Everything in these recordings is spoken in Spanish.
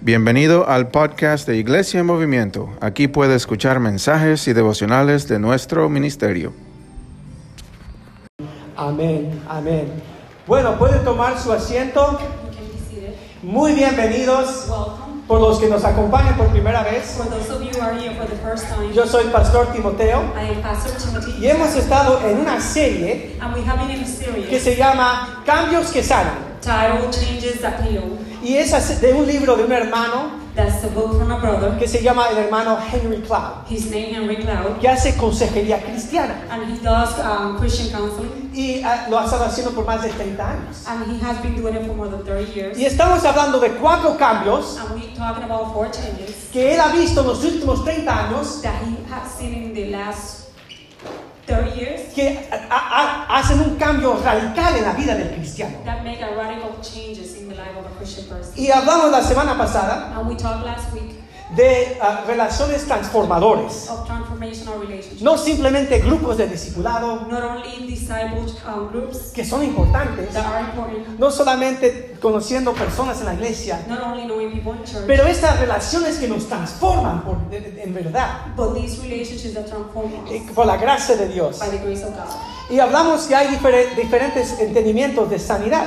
Bienvenido al podcast de Iglesia en Movimiento. Aquí puede escuchar mensajes y devocionales de nuestro ministerio. Amén, amén. Bueno, pueden tomar su asiento. You can be seated. Muy bienvenidos Welcome. por los que nos acompañan por primera vez. For those of you who are here for the first time, Yo soy Pastor Timoteo I am Pastor Timothy, y hemos estado en una serie and we have been in a que se llama Cambios que Sanan. Y es de un libro de un hermano That's the book from a brother. que se llama el hermano Henry Cloud, His name Henry Cloud, que hace consejería cristiana. and he does um, Christian counseling, Y ah, lo ha estado haciendo por más de 30 años. and he has been doing it for more than 30 years. Y estamos hablando de cuatro cambios And we're talking about four changes que él ha visto en los últimos 30 años that he has seen in the last 30 years que hacen un cambio radical en la vida del cristiano. that make a radical changes Y hablamos la semana pasada And we talked last week de ah, relaciones transformadores. of transformational relationships. No simplemente grupos de discipulado. Groups. Que son importantes, that are important, no solamente conociendo personas en la iglesia, not only knowing people in church, pero estas relaciones que nos transforman por- en verdad, but these relationships that transform us. Por la gracia de Dios. Y hablamos que hay difere- diferentes entendimientos de sanidad,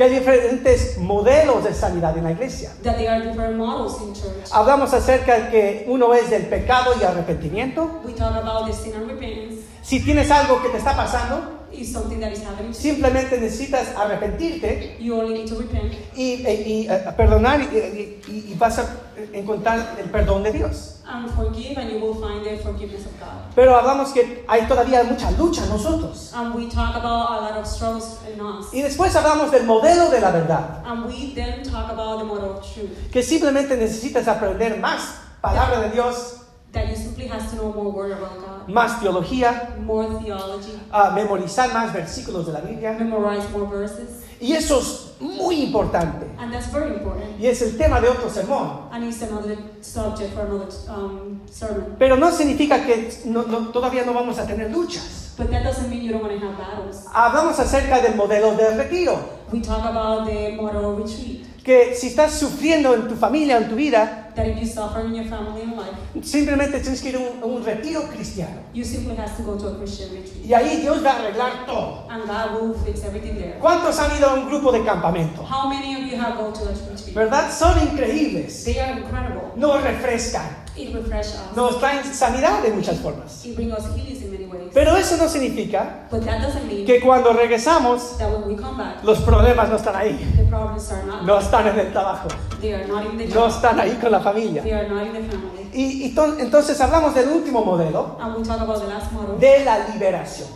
que hay diferentes modelos de sanidad en la iglesia. that there are different models in church. Hablamos acerca de que uno es del pecado y arrepentimiento. We talk about the sin and repentance Si tienes algo que te está pasando, is something that is happening. simplemente necesitas arrepentirte You only need to repent y, y- y, eh, perdonar y, y- vas a encontrar el perdón de Dios. and forgive, and you will find the forgiveness of God. Pero hablamos que hay todavía mucha lucha en nosotros. And we talk about a lot of struggles in us. Y después hablamos del modelo de la verdad, And we then talk about the model of truth. que simplemente necesitas aprender más palabra de Dios, That you simply has to know more word about God, más teología, more theology, memorizar más versículos de la Biblia. memorize more verses. Y eso es muy importante. And that's very important. Y es el tema de otro sermón. And it's another subject for another um, sermon. Pero no significa que no- no- todavía no vamos a tener luchas. But that doesn't mean you don't want to have battles. Hablamos acerca del modelo de retiro. We talk about the model of retreat. Que si estás sufriendo en tu familia, en tu vida, That if you suffer in your family and life, simplemente tienes que ir a un, a un retiro cristiano. you simply have to go to a Christian retreat. Y ahí Dios va a arreglar todo. And God will fix everything there. ¿Cuántos han ido a un grupo de campamento? How many of you have gone to a retreat? ¿Verdad? Son increíbles. They are incredible. Nos refrescan. It refreshes us. Nos traen sanidad de muchas formas. It brings us healings in many ways. Pero eso no significa But that doesn't mean que cuando regresamos, that when we come back, los problemas no están ahí. the problems are not. No están en el trabajo. They are not in the No están ahí con la familia. They are not in the family. Y, y to- entonces hablamos del último modelo, And we talk about the last model de la liberación.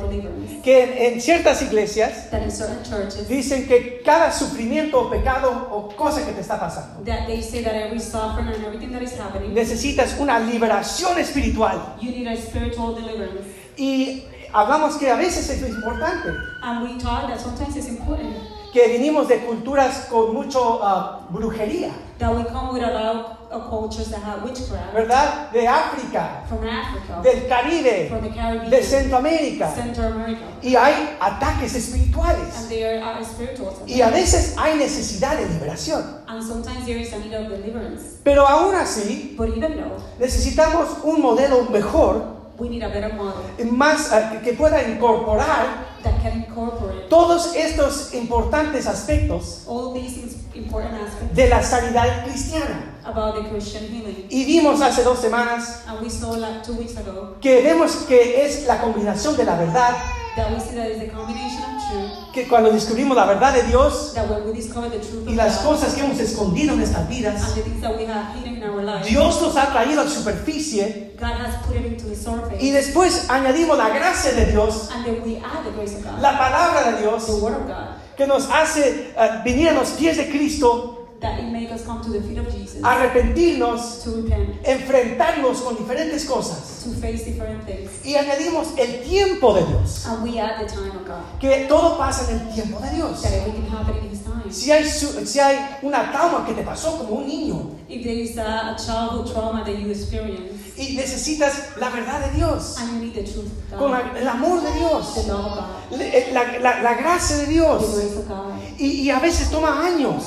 Deliverance. Que en, en ciertas iglesias That in certain churches, dicen que cada sufrimiento o pecado o cosa que te está pasando, that they say that every suffering and everything that is happening, necesitas una liberación espiritual. you need a spiritual deliverance. Y hablamos que a veces eso es importante, And we talk that sometimes it's important que venimos de culturas con mucho ah, brujería, that we come with a lot of cultures that have witchcraft ¿verdad? De África, from Africa, del Caribe, from the Caribbean, de Centroamérica. Central America, Y hay ataques and espirituales. are spiritual. Y a veces hay necesidad de liberación. And sometimes there is a need of deliverance. Pero aún así, But even though necesitamos un modelo mejor, we need a better model más ah, que- pueda incorporar that can incorporate todos estos importantes aspectos all these ins- important aspects de la sanidad cristiana. about the Christian healing. Y vimos hace dos semanas And we saw like two weeks ago que vemos que es la combinación de la verdad, that we see that is the combination of truth, que cuando descubrimos la verdad de Dios that when we discover the truth y of las God cosas que hemos escondido en nuestras vidas, and the things that we have hidden in our lives, Dios nos ha traído a la superficie God has put it into the surface. y después añadimos la gracia de Dios, and then we add the grace of God, la palabra de the Dios, word of God, que nos hace ah, venir a los pies de Cristo, that it make us come to the feet of Jesus arrepentirnos, to repent, enfrentarnos con diferentes cosas. to face different things. Y añadimos el tiempo de Dios, And we add the time of God. que todo pasa en el tiempo de Dios. That everything happen in His time. Si hay, si hay una trauma que te pasó como un niño If there is a, a childhood trauma that you experience y necesitas la verdad de Dios, and you need the truth of con la- el amor de the Dios, love of God, le- la, la- la gracia de the Dios. grace of God, Y, y a veces toma años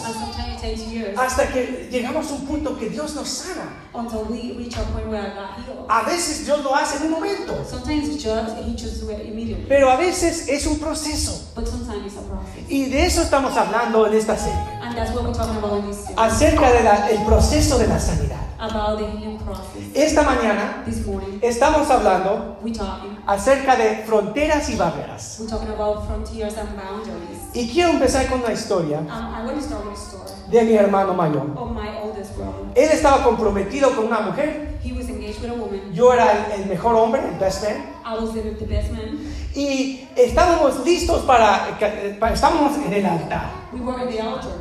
Years hasta que llegamos a un punto que Dios nos sana. until we reach a point where God heals. A veces Dios lo hace en un momento, Sometimes just, He just do it immediately. pero a veces es un proceso. But sometimes it's a process. Y de eso estamos hablando en esta serie, And that's what we're talking about in this series. acerca del proceso de la sanidad. About the healing process. Esta mañana This morning, estamos hablando talking. acerca de fronteras y barreras. We're talking about frontiers and boundaries. Y quiero empezar con una historia Um, I want to start with a story de mi hermano mayor. Él estaba comprometido con una mujer, He was engaged with a woman. yo era el, el mejor hombre, el best man, I was the, best man. y estábamos listos para, para- estábamos en el altar. We were in the altar.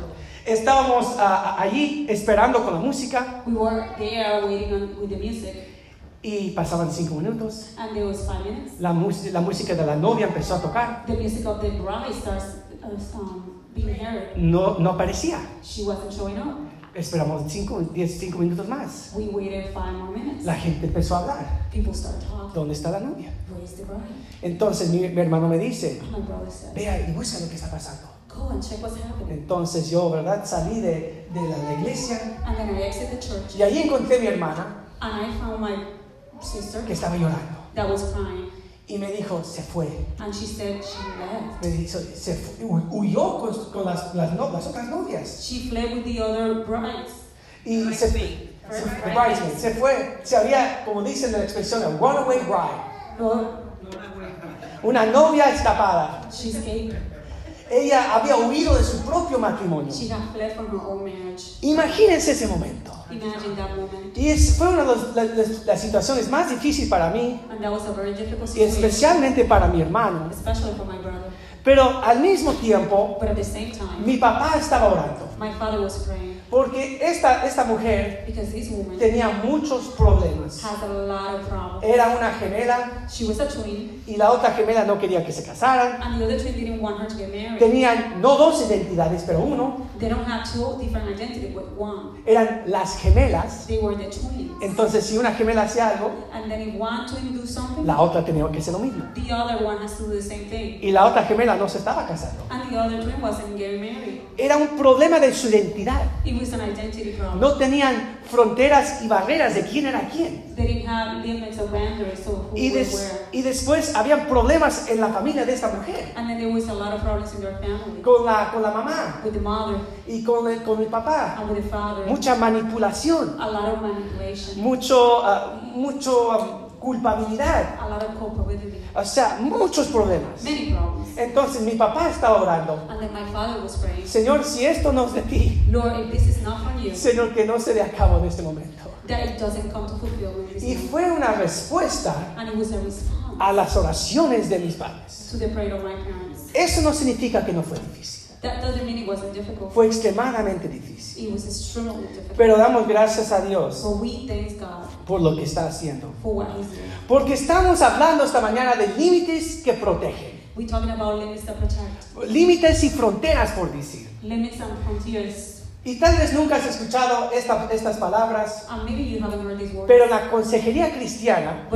Estábamos ah, allí esperando con la música We were there waiting on, with the music, y pasaban cinco minutos. and there was five minutes. La, la música de la novia empezó a tocar. The music of the bride starts uh, um. No, no aparecía. She wasn't showing up. Esperamos cinco, minutos más. We waited five more minutes. La gente empezó a hablar. People started talking. ¿Dónde está la novia? Where's the bride? Entonces mi, mi hermano me dice, My brother said, vea y busca lo que está pasando. Go and check what's happening. Entonces yo, ¿verdad? Salí de, de la, la iglesia And then I exited the church, y ahí encontré a mi hermana and I found my sister que estaba llorando. that was crying, Y me dijo, se fue. and she said she left. Me dijo, se fue. Hu- huyó con, con las, las, no- las otras novias. She fled with the other brides. Y se, se, the bridesmaid, se fue. Se había, como dicen en la expresión, a runaway bride. No, Una novia escapada. she escaped. Ella había huido de su propio matrimonio. She had fled from her own marriage. Imagínense ese momento. Imagine that moment. Y es- fue una de los- la- las, las situaciones más difíciles para mí, And that was a very difficult y situation, especialmente para mi hermano. especially for my brother. Pero al mismo tiempo, But at the same time, mi papá estaba orando. my father was praying Porque esta, esta mujer because this woman tenía muchos problemas. Era una gemela She was a twin, y la otra gemela no quería que se casaran. and the other twin didn't want her to get married. Tenían no dos identidades, pero uno. They don't have two different identities, but one. Eran las gemelas. They were the twins. Entonces, si una gemela hacía algo, And then if one twin do something, la otra tenía que hacer lo mismo. the other one has to do the same thing. Y la otra gemela no se estaba casando. And the other twin wasn't getting married. Era un problema de su identidad. It was an identity problem. No tenían fronteras y barreras de quién era quién. Y, des- después habían problemas en la familia de esta mujer. Con la, con la mamá with the mother y con el, con el papá. and with the father. Mucha manipulación. A lot of manipulation, Mucho, ah, mucho ah, culpabilidad. a lot of culpability, O sea, muchos problemas. many problems. Entonces mi papá estaba orando. And then my father was praying, Señor, si esto no es de ti, Lord, if this is not from you, Señor, que no se dé a cabo en este momento. that it doesn't come to this Y fue una respuesta And it was a response a las oraciones de mis padres. to the prayer of my parents. Eso no significa que no fue difícil. That doesn't mean it wasn't difficult. Fue extremadamente difícil. It was extremely difficult. Pero damos gracias a Dios But we thank God por lo que está haciendo. for what He's doing. Porque estamos hablando esta mañana de límites que protegen. We're talking about limits that protect, Límites y fronteras, por decir. limits and frontiers. Y tal vez nunca has escuchado esta- estas palabras, And maybe you haven't heard these words, pero la consejería cristiana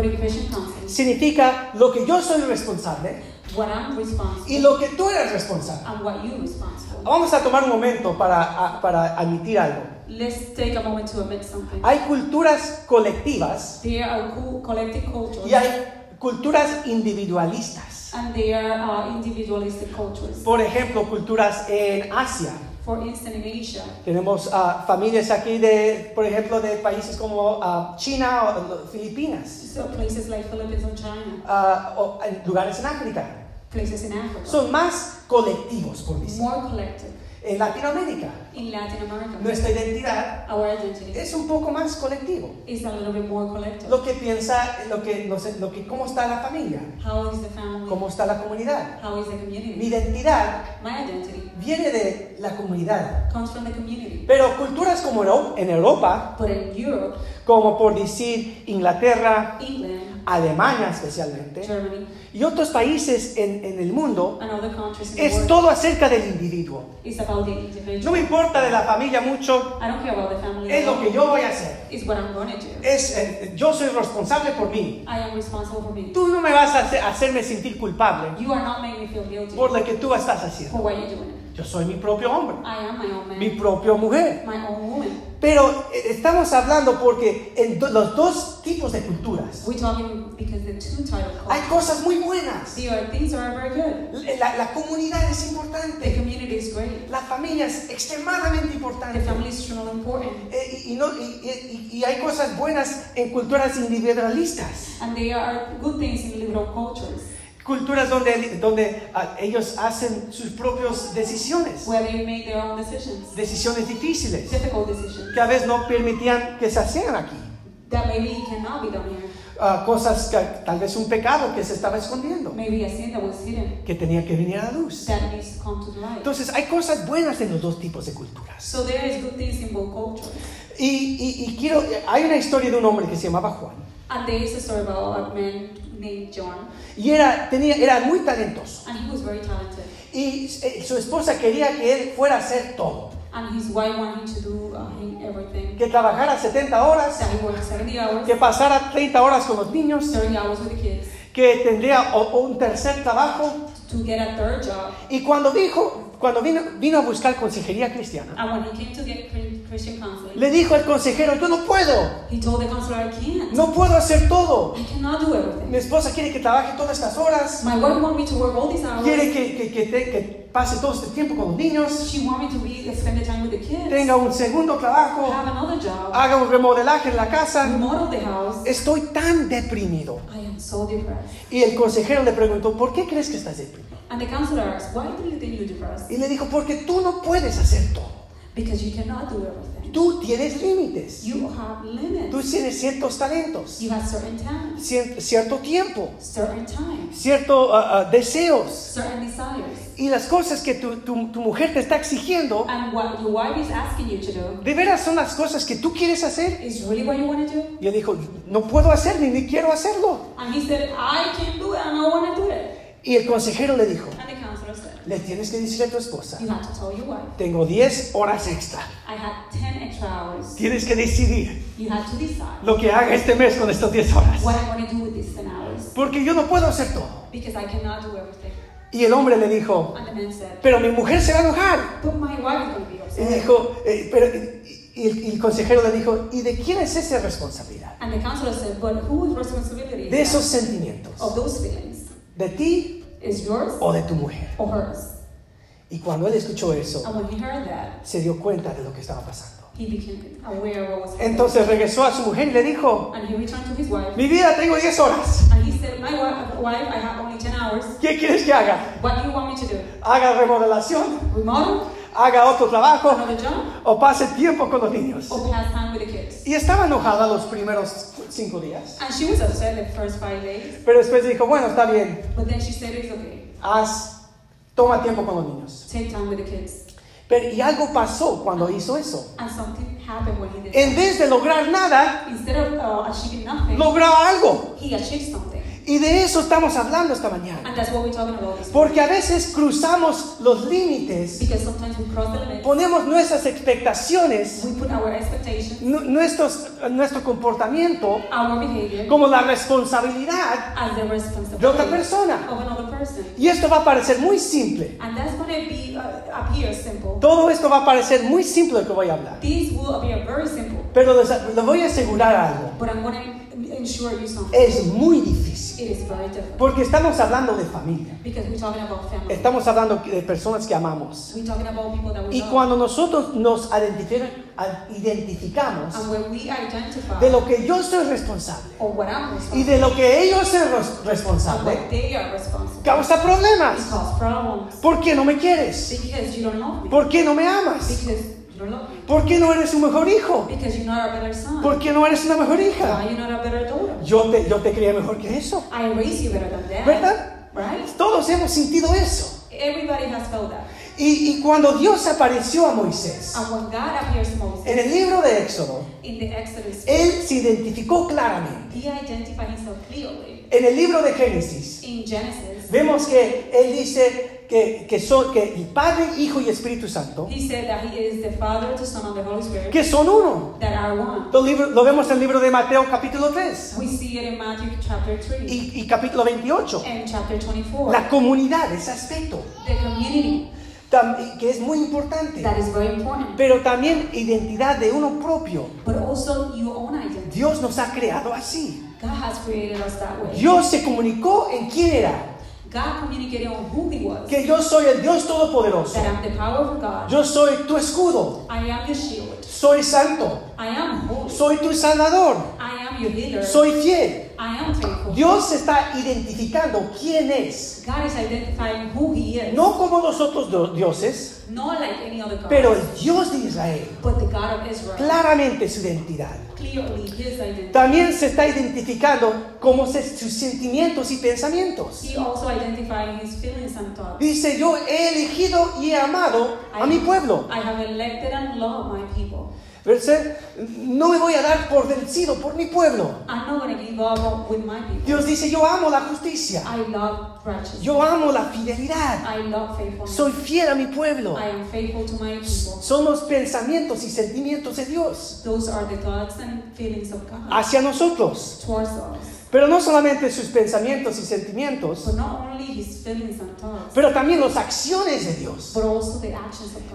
significa lo que yo soy responsable what I'm responsible y lo que tú eres responsable. and what you're responsible. Vamos a tomar un momento para, a- para admitir algo. Let's take a moment to admit something. Hay culturas colectivas There are co- collective cultures y hay culturas individualistas. and there are individualistic cultures. Por ejemplo, culturas en Asia. For instance, in Asia, Tenemos ah, familias aquí de, por ejemplo, de países como ah, China o Filipinas, so places like Philippines or China, ah, o en lugares en África. places in Africa, Son más colectivos, por decir. more collective. En Latinoamérica, In Latin America, nuestra identidad our identity es un poco más colectivo. is a little bit more collective. Lo que piensa, lo que, sé, lo que, cómo está la familia, How is the family? cómo está la comunidad. How is the Mi community? identidad My identity viene de la comunidad. comes from the community. Pero culturas como en Europa, But in Europe, como por decir Inglaterra, England, Alemania especialmente, Germany, y otros países en, en el mundo, and other countries in the es world, todo acerca del individuo. it's about the No individual. me importa de la familia mucho, I don't care about the family. es lo que yo voy a hacer. It's what I'm going to do. Es, eh, yo soy responsable por mí. I am responsible for me. Tú no me vas a hacer- hacerme sentir culpable You are not making me feel guilty por lo que tú estás haciendo. for what you're doing. Yo soy mi propio hombre, I am my own man, mi propia mujer. my own woman. Pero eh, estamos hablando porque en do- los dos tipos de culturas We're talking because the two title hay cultures, cosas muy buenas. the are things are very good. La, la comunidad es The importante. community is great. La familia es extremadamente The importante. family is truly important. Eh, y, y no- y- y- y hay cosas buenas en culturas individualistas. And there are good things in liberal cultures Culturas donde, donde ah, ellos hacen sus propias decisiones. where they make their own decisions, Decisiones difíciles. difficult decisions Que a veces no permitían que se hacían aquí. that maybe cannot be done here. Ah, cosas que tal vez un pecado que se estaba escondiendo. Maybe a sin that was hidden Que tenía que venir a la luz. that needs to come to the light. Entonces hay cosas buenas en los dos tipos de culturas. So there is good things in both cultures. Y, y- y quiero, hay una historia de un hombre que se llamaba Juan. And there is a story about a man named John, Y era, tenía, era muy talentoso. and he was very talented. Y eh, su esposa quería que él fuera a hacer todo. And his wife wanted to do uh, everything. Que trabajara 70 horas, That he worked 70 hours, que pasara 30 horas con los niños, 30 hours with the kids, que tendría o- un tercer trabajo. to get a third job. Y cuando dijo, cuando vino, vino a buscar consejería cristiana, And when he came to get le dijo al consejero, yo no puedo, he told the counselor, I can't. no puedo hacer todo. I cannot do everything. Mi esposa quiere que trabaje todas estas horas, My wife want me to work all these hours. quiere que, que, que te- que pase todo este tiempo con los niños, She want me to be spend the time with the kids. tenga un segundo trabajo, have another job. haga un remodelaje en la casa. remodel the house. Estoy tan deprimido. I am so depressed. Y el consejero le preguntó, ¿por qué crees que estás deprimido? And the counselor asked, Why do you think you're depressed? Y le dijo, porque tú no puedes hacer todo. Because you cannot do everything. Tú tienes límites. You have limits. Tú tienes ciertos talentos, You have certain talents, cier- cierto tiempo, certain time, ciertos deseos. certain desires. Y las cosas que tu, tu- tu mujer te está exigiendo, And what your wife is asking you to do ¿de veras son las cosas que tú quieres hacer? is really what you want to do. Y él dijo, no puedo hacer ni, quiero hacerlo. And he said, I can't do it and I want to do it. Y el consejero le dijo, And le tienes que decir a tu esposa, You have to tell your wife, tengo 10 horas extra. I had 10 extra hours. Tienes que decidir You have to decide lo que haga este mes con estas 10 horas. what I'm going to do with these 10 hours. Porque yo no puedo hacer todo. Because I cannot do everything. Y el hombre le dijo, And the man said, pero mi mujer se va a enojar. But my wife to be Y upset. dijo, eh, pero, y, y el, y el consejero le dijo, ¿y de quién es esa responsabilidad? And the counselor said, But whose responsibility De esos sentimientos. of those feelings? ¿De ti Is yours o de tu mujer? or hers? Y cuando él escuchó eso, And when he heard that, se dio cuenta de lo que estaba pasando. he became aware of what was happening. Entonces regresó a su mujer y le dijo, and he returned to his wife. mi vida tengo 10 horas. And he said, My wife, wife, I have only 10 hours. ¿Qué quieres que haga? What do you want me to do? ¿Haga remodelación? Remodel? ¿Haga otro trabajo? ¿O pase tiempo con los niños? Or pass time with the kids? Y estaba enojada los primeros cinco días. And she was upset the first five days. Pero después dijo, bueno, está bien, But then she said, It's okay. haz, toma tiempo con los niños. Take time with the kids. Pero y algo pasó cuando hizo eso. And something happened when he did En vez de lograr nada, Instead of uh, achieving nothing, logró algo. Y de eso estamos hablando esta mañana. And that's what we're talking about this Porque a veces cruzamos los límites, Because sometimes we cross the limit. ponemos nuestras expectaciones, We put our expectations, nu- nuestros, nuestro comportamiento como la responsabilidad de otra responsibility persona. of another person. Y esto va a parecer muy simple. And that's going to be uh, simple. Todo esto va a parecer muy simple lo que voy a hablar. Pero les, les voy a asegurar algo. Es muy difícil. Porque estamos hablando de familia. Estamos hablando de personas que amamos. Y cuando nosotros nos identificamos de lo que yo soy responsable y de lo que ellos son responsables, causa problemas. ¿Por qué no me quieres? ¿Por qué no me amas? ¿Por qué no eres un mejor hijo? Because you're not a better son. ¿Por qué no eres una mejor hija? Why you're not a better daughter? Yo te, yo te creía mejor que eso. I raised you better than that. ¿Verdad? Right? Todos hemos sentido eso. Everybody has felt that. Y, y cuando Dios apareció a Moisés And when God appears to Moses en el libro de Éxodo, Exodus, él se identificó claramente. En el libro de Génesis, Genesis, vemos que él dice que, que, son, que el Padre, Hijo y Espíritu Santo, he said that he is the Father, the Son, and the Holy Spirit que son uno. that are one. Lo, libro- lo vemos en el libro de Mateo capítulo 3 We see it in Matthew chapter 3 y, y capítulo 28. and chapter 24. La comunidad, ese aspecto. The community. que es muy importante. That is very important. Pero también identidad de uno propio. But also your own identity. Dios nos ha creado así. God has created us that way. Dios se comunicó en quién era. God communicated on who He was. Que yo soy el Dios Todopoderoso. That I'm the powerful God. Yo soy tu escudo. I am your shield. Soy santo. I am holy. Soy tu salvador. I am your healer. Soy fiel. I am faithful. Dios está identificando quién es. God is identifying who He is. No como los otros dioses, Not like any other God. pero el Dios de Israel. but the God of Israel. Claramente su identidad. Clearly His identity. También se está identificando como sus sentimientos y pensamientos. He also identifying His feelings and thoughts. Dice, yo he elegido y he amado a mi pueblo. I have elected and loved my people. Verse, No me voy a dar por vencido por mi pueblo. I'm not going to give up with my people. Dios dice, yo amo la justicia. I love righteousness. Yo amo la fidelidad. I love faithfulness. Soy fiel a mi pueblo. I am faithful to my people. Son los pensamientos y sentimientos de Dios Those are the thoughts and feelings of God hacia nosotros. towards us. Pero no solamente sus pensamientos y sentimientos, pero también las acciones de Dios.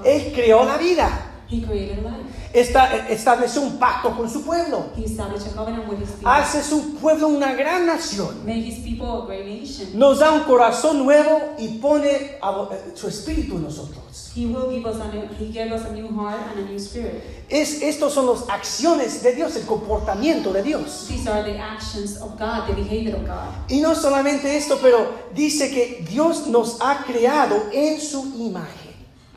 Él creó la vida. He created life. Esta- estableció un pacto con su pueblo. He established a covenant with His people. Hace su pueblo una gran nación. Made His people a great nation. Nos da un corazón nuevo y pone a- eh, su espíritu en nosotros. He will give us a new, He gave us a new heart and a new spirit. Es, estos son las acciones de Dios, el comportamiento de Dios. These are the actions of God, the behavior of God. Y no solamente esto, pero dice que Dios nos ha creado en su imagen.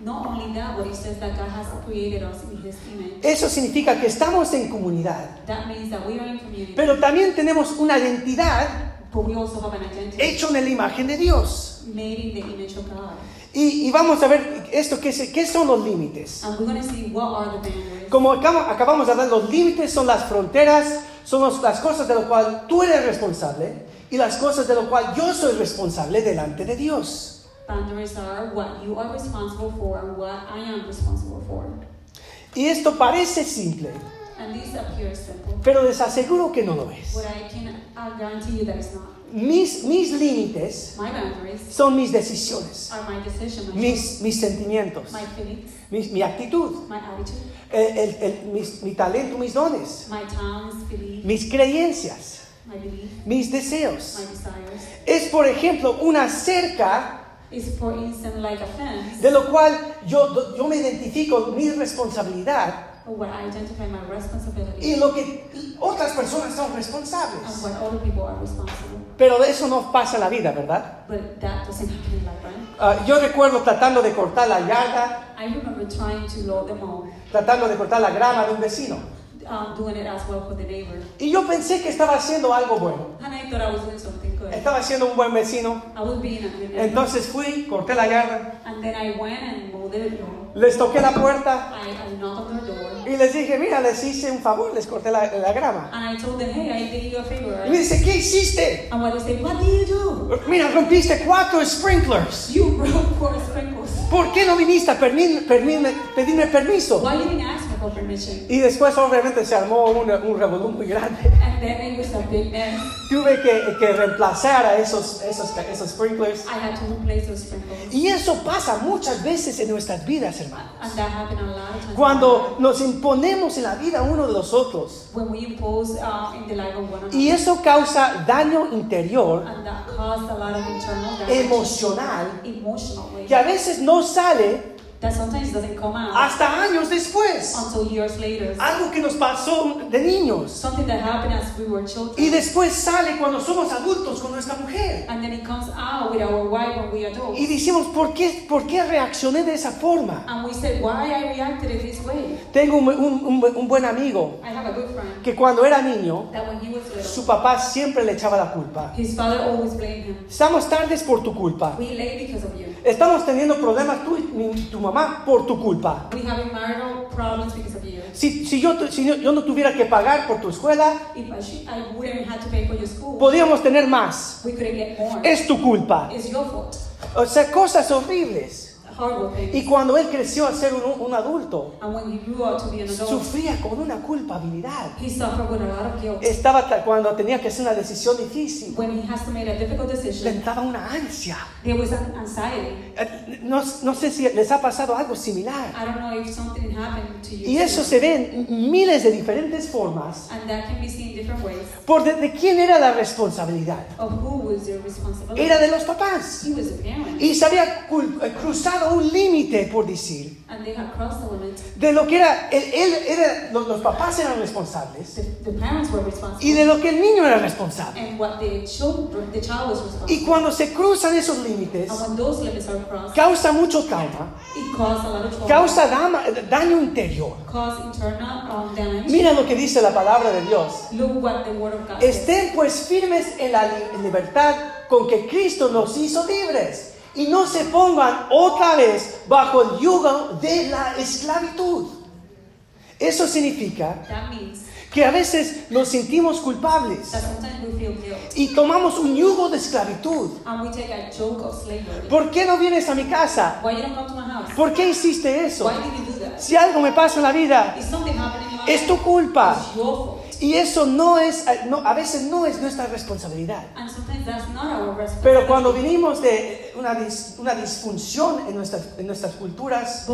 Not only that, but it says that God has created us in His image. Eso significa que estamos en comunidad, That means that we are in community, pero también tenemos una identidad but we also have an identity hecha en la imagen de Dios. made in the image of God. Y, y vamos a ver esto, ¿qué, es- qué son los límites? And we're going to see what are the boundaries. Como acabo- acabamos de hablar, los límites son las fronteras, son los- las cosas de lo cual tú eres responsable y las cosas de lo cual yo soy responsable delante de Dios. Boundaries are what you are responsible for and what I am responsible for. Y esto parece simple, And this appears simple, pero les aseguro que no lo es. but I can I guarantee you that it's not. Mis, mis límites My boundaries son mis decisiones, are my decision, my, mis, mis sentimientos, my feelings, mi actitud, my attitude, el- el- el- mis- mi talento, mis dones, my talents, belief, mis creencias, my belief, mis my deseos. desires. Es, por ejemplo, una cerca Is for instance like a fence, de lo cual yo, yo me identifico mi responsabilidad where I identify my responsibility y lo que otras personas son and responsables. what other people are responsible. Pero de eso no pasa la vida, ¿verdad? But that doesn't happen in life, right? Ah, yo recuerdo tratando de cortar la yarda, I remember trying to load them all, tratando de cortar la grama de un vecino. Um, doing it as well for the neighbor. Y yo pensé que estaba haciendo algo bueno. And I thought I was doing something good. Estaba siendo un buen vecino. I was being a good neighbor. Entonces fui, corté la yarda, And then I went and mowed it. les toqué la puerta I, I knocked on their door. y les dije, mira, les hice un favor, les corté la, la grama. And I told them, hey, I did you a favor. Y me dice, ¿qué hiciste? And what they say, what did you do? Mira, rompiste cuatro sprinklers. You broke four sprinkles. ¿Por qué no viniste a permi- pedirme permiso? Why you didn't ask for permission? Y después obviamente se armó un, un revolú muy grande. And then it was a big mess. Tuve que, que reemplazar a esos, esos, esos sprinklers. I had to replace those sprinkles. Y eso pasa muchas veces en nuestras vidas, hermanos. And that happened a lot. Cuando nos imponemos en la vida uno de los otros. when we impose uh, in the life of one another. Y eso causa daño interior, And that caused a lot of internal damage. emocional, Emotionally. que a veces no sale That sometimes doesn't come out hasta años después. until years later. Algo que nos pasó de niños. Something that happened as we were children. Y después sale cuando somos adultos con nuestra mujer. And then it comes out with our wife when we adult. Y decimos, ¿por qué, ¿por qué reaccioné de esa forma? And we said, why I reacted in this way? Tengo un, un- un- un buen amigo I have a good friend que cuando era niño, that when he was su little, papá siempre le echaba la culpa. his father always blamed him. Estamos tardes por tu culpa. We late because of you. Estamos teniendo problemas tú y tu mamá por tu culpa. We having marital problems because of you. Si, si, yo, si yo, yo no tuviera que pagar por tu escuela, If I, should, I wouldn't have to pay for your school, podríamos tener más. we couldn't get more. Es tu culpa. It's your fault. O sea, cosas horribles. Y cuando él creció a ser un, un adulto, And when he grew up to be an adult, sufría con una culpabilidad. Estaba ta- cuando tenía que hacer una decisión difícil, When he has to make a difficult le una ansia. there was an anxiety. Eh, No, no sé si les ha pasado algo similar. I don't know if something happened to you. Y eso se ve en miles de diferentes formas. And that can be seen different ways. ¿Por de, de quién era la responsabilidad? Era de los papás. Y se había cul- un límite, por decir, And they had crossed the limit. de lo que era, él, él era, los, los papás eran responsables The, the parents were responsible. y de lo que el niño era responsable. and what the children, the child was responsible. Y cuando se cruzan esos límites, and when those limits are crossed, causa mucho trauma, it causes a lot of trouble. causa dama- daño interior. internal um, damage. Mira lo que dice la palabra de Dios. Look what the word of God says. Estén pues firmes en la li- libertad con que Cristo nos hizo libres y no se pongan otra vez bajo el yugo de la esclavitud. Eso significa que a veces nos sentimos culpables y tomamos un yugo de esclavitud. ¿Por qué no vienes a mi casa? ¿Por qué hiciste eso? Si algo me pasa en la vida, es tu culpa. Y eso no es, no, a veces no es nuestra responsabilidad. Pero cuando venimos de una, dis- una disfunción en nuestras, en nuestras culturas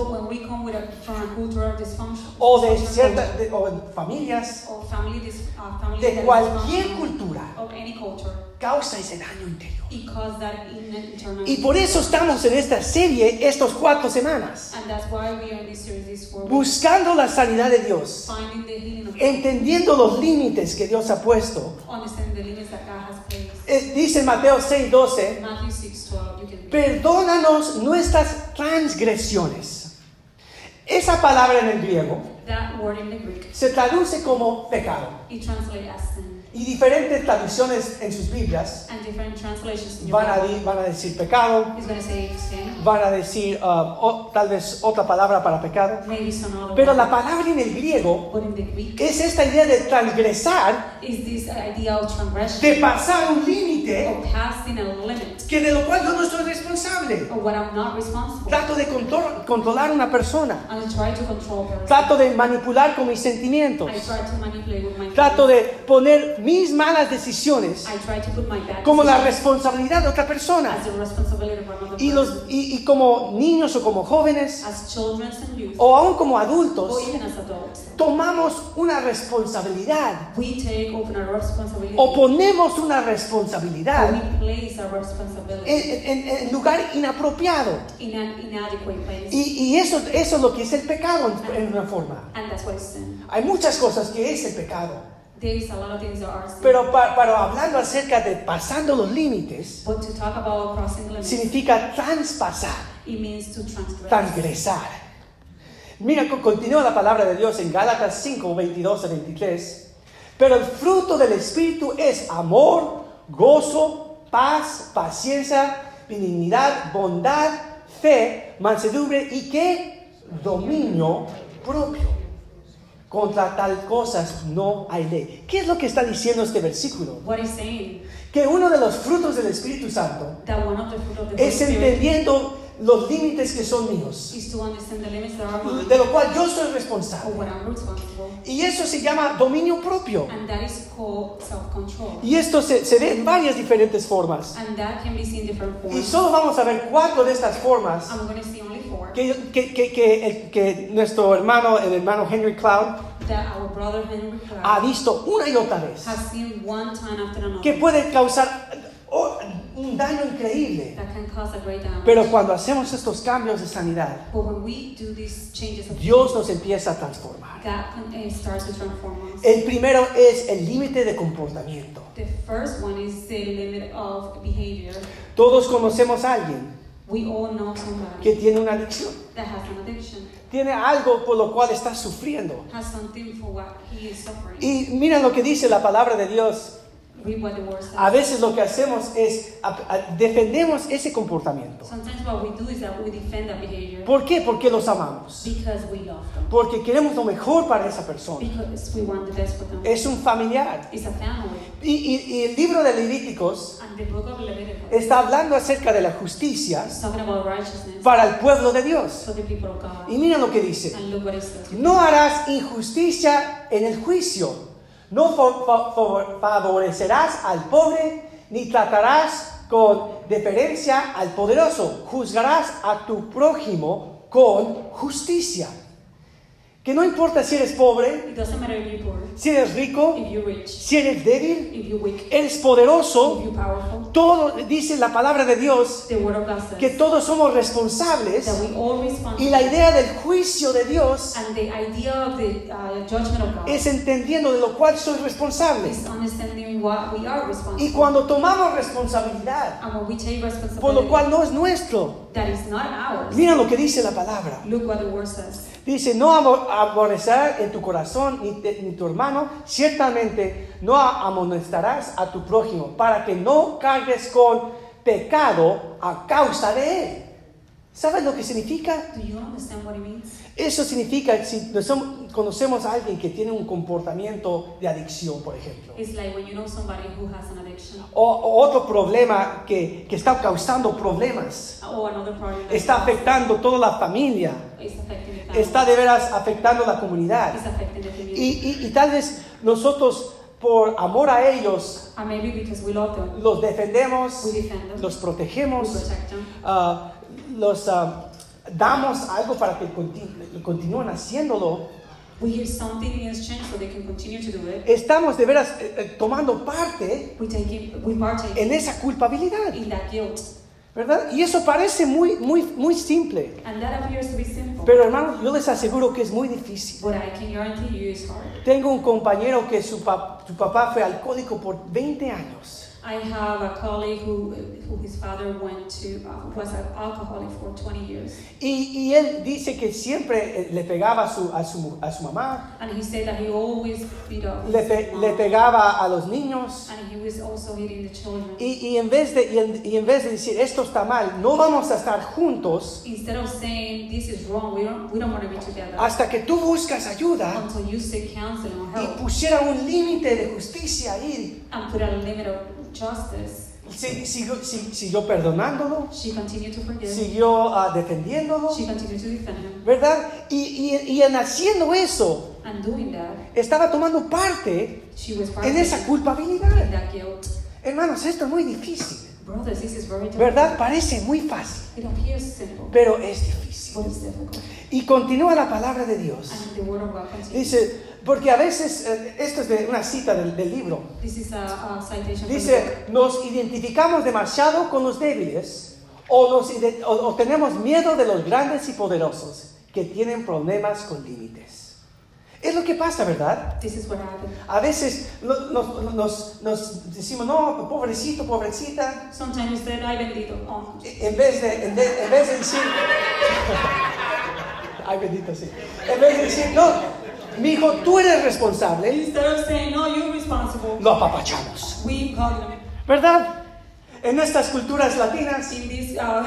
o de ciertas o en familias, uh, de cualquier cultura, of any culture, causa ese daño interior. Y por eso estamos en esta serie estas cuatro semanas, And that's why we are in this series this four weeks, buscando la sanidad de Dios, entendiendo los límites que Dios ha puesto. understanding the limits that God has placed. Eh, Dice Mateo 6:12, Matthew 6, 12, you can read. perdónanos nuestras transgresiones. Esa palabra en el griego se traduce como pecado. Y diferentes traducciones en sus Biblias And different translations in your van a, van a decir pecado, van a decir uh, o- tal vez otra palabra para pecado. Pero la palabra en el griego es esta idea de transgresar, is this idea of transgression, de pasar un límite que de lo cual yo no soy responsable. Trato de contro- controlar a una persona. Trato de manipular con mis sentimientos. Trato de poner mis malas decisiones como la responsabilidad de otra persona. Y, los, y, y como niños o como jóvenes youth, o aún como adultos, adults, tomamos una responsabilidad o ponemos una responsabilidad en, en- en lugar inapropiado. in an. Y, y eso, eso es lo que es el pecado en, una forma. Hay muchas cosas que es el pecado. There is a lot of things that are. Pero pa- pero hablando acerca de pasando los límites, but to talk about crossing limits, significa transpasar, it means to transgress. transgresar. Mira, co- continúa la palabra de Dios en Gálatas 5, 22 a 23. Pero el fruto del Espíritu es amor, gozo, paz, paciencia, benignidad, bondad, fe, mansedumbre y qué? Dominio propio. Contra tal cosas no hay ley. ¿Qué es lo que está diciendo este versículo? What is saying Que uno de los frutos del Espíritu Santo es entendiendo los límites que son míos, is to understand the limits that are mine, de lo cual yo soy responsable. Y eso se llama dominio propio. and that is called self-control. Y esto se, se ve en varias diferentes formas. And that can be seen different Y forms. solo vamos a ver cuatro de estas formas que, que, que, que, nuestro hermano, el hermano Henry Cloud, that our brother Henry ha visto una y otra vez. has seen one time after another Que puede causar oh, un daño increíble. Pero cuando hacemos estos cambios de sanidad, Dios nos empieza a transformar. us. El primero es el límite de comportamiento. the first one is the limit of behavior. Todos conocemos a alguien We all know somebody que tiene una adicción. Tiene algo por lo cual está sufriendo. Y mira lo que dice la palabra de Dios A veces lo que hacemos es defendemos ese comportamiento. Sometimes what we do is that we defend that behavior ¿Por qué? Porque los amamos. because we love them. Porque queremos lo mejor para esa persona. Because we want the best for them. Es un familiar. It's a family. Y, y- y el libro de Levíticos está hablando acerca de la justicia para el pueblo de Dios. for the people of God. Y mira lo que dice. And look what it says. No harás injusticia en el juicio. No fa- fa- fa- favorecerás al pobre, ni tratarás con deferencia al poderoso. Juzgarás a tu prójimo con justicia. Que no importa si eres pobre, It doesn't matter if you're poor, si eres rico, si eres débil, eres poderoso. Todo dice la palabra de Dios que todos somos responsables. Y la idea del juicio de Dios uh, es entendiendo de lo cual soy responsable. Y cuando tomamos responsabilidad, por lo cual no es nuestro, that is not ours. mira lo que dice la palabra. Look what the word says. Dice, no abo- aborrecerás en tu corazón ni, te- ni tu hermano, ciertamente no amonestarás a tu prójimo, para que no cargues con pecado a causa de él. ¿Sabes lo que significa? Do you understand what it means? Eso significa, si no som- conocemos a alguien que tiene un comportamiento de adicción, por ejemplo, It's like when you know somebody who has an addiction. O, o otro problema que, que está causando problemas, or another problem that está afectando toda la familia, está de veras afectando la comunidad. is affecting the Y, community. y- y tal vez nosotros, por amor a ellos, los defendemos, we defend them, los we protegemos, protect them, ah, los ah, damos algo para que continu- continúen haciéndolo. we hear something in exchange so they can continue to do it. Estamos de veras eh, eh, tomando parte We take it, we partake en esa culpabilidad, in that guilt. ¿verdad? Y eso parece muy, muy, muy simple. And that appears to be simple. Pero hermanos, yo les aseguro que es muy difícil. but I can guarantee you it's hard. Tengo un compañero que su papá fue alcohólico por 20 años. I have a colleague who, who his father went to, was an alcoholic for 20 years. Y, y él dice que siempre eh, le pegaba a su, a su, a su mamá, And he said that he always beat up le, pe- le pegaba a los niños. and he was also hitting the children. Y, y en vez de, y en, y en vez de decir esto está mal, no vamos a estar juntos Instead of saying this is wrong, we don't, we don't want to be together hasta que tú buscas ayuda until you seek or y help pusiera un límite de justicia ahí. and put a limit of justice. Si- Siguió, si- siguió perdonándolo, She continued to forgive. siguió ah, defendiéndolo, She continued to defend him. ¿verdad? Y, y- y en haciendo eso, And doing that, estaba tomando parte she was en esa participating in culpabilidad. that guilt. Hermanos, esto es muy difícil, Brothers, this is very difficult. ¿verdad? Parece muy fácil, It appears simple, pero es difícil. but it's difficult. Y continúa la palabra de Dios. And the word of God continues. Dice, porque a veces, eh, esto es de una cita del, del libro, This is a, a citation from the dice, nos identificamos demasiado con los débiles o, nos o- o tenemos miedo de los grandes y poderosos que tienen problemas con límites. Es lo que pasa, ¿verdad? This is what. A veces no- nos, nos- nos decimos, no, pobrecito, pobrecita, Sometimes ay bendito. Oh, en vez de, en de- en vez de decir, ay bendito, sí, en vez de decir, no, mi hijo, tú eres responsable, Instead of saying, no, you're responsible, lo apapachamos, we. ¿verdad? En estas culturas latinas, In these uh,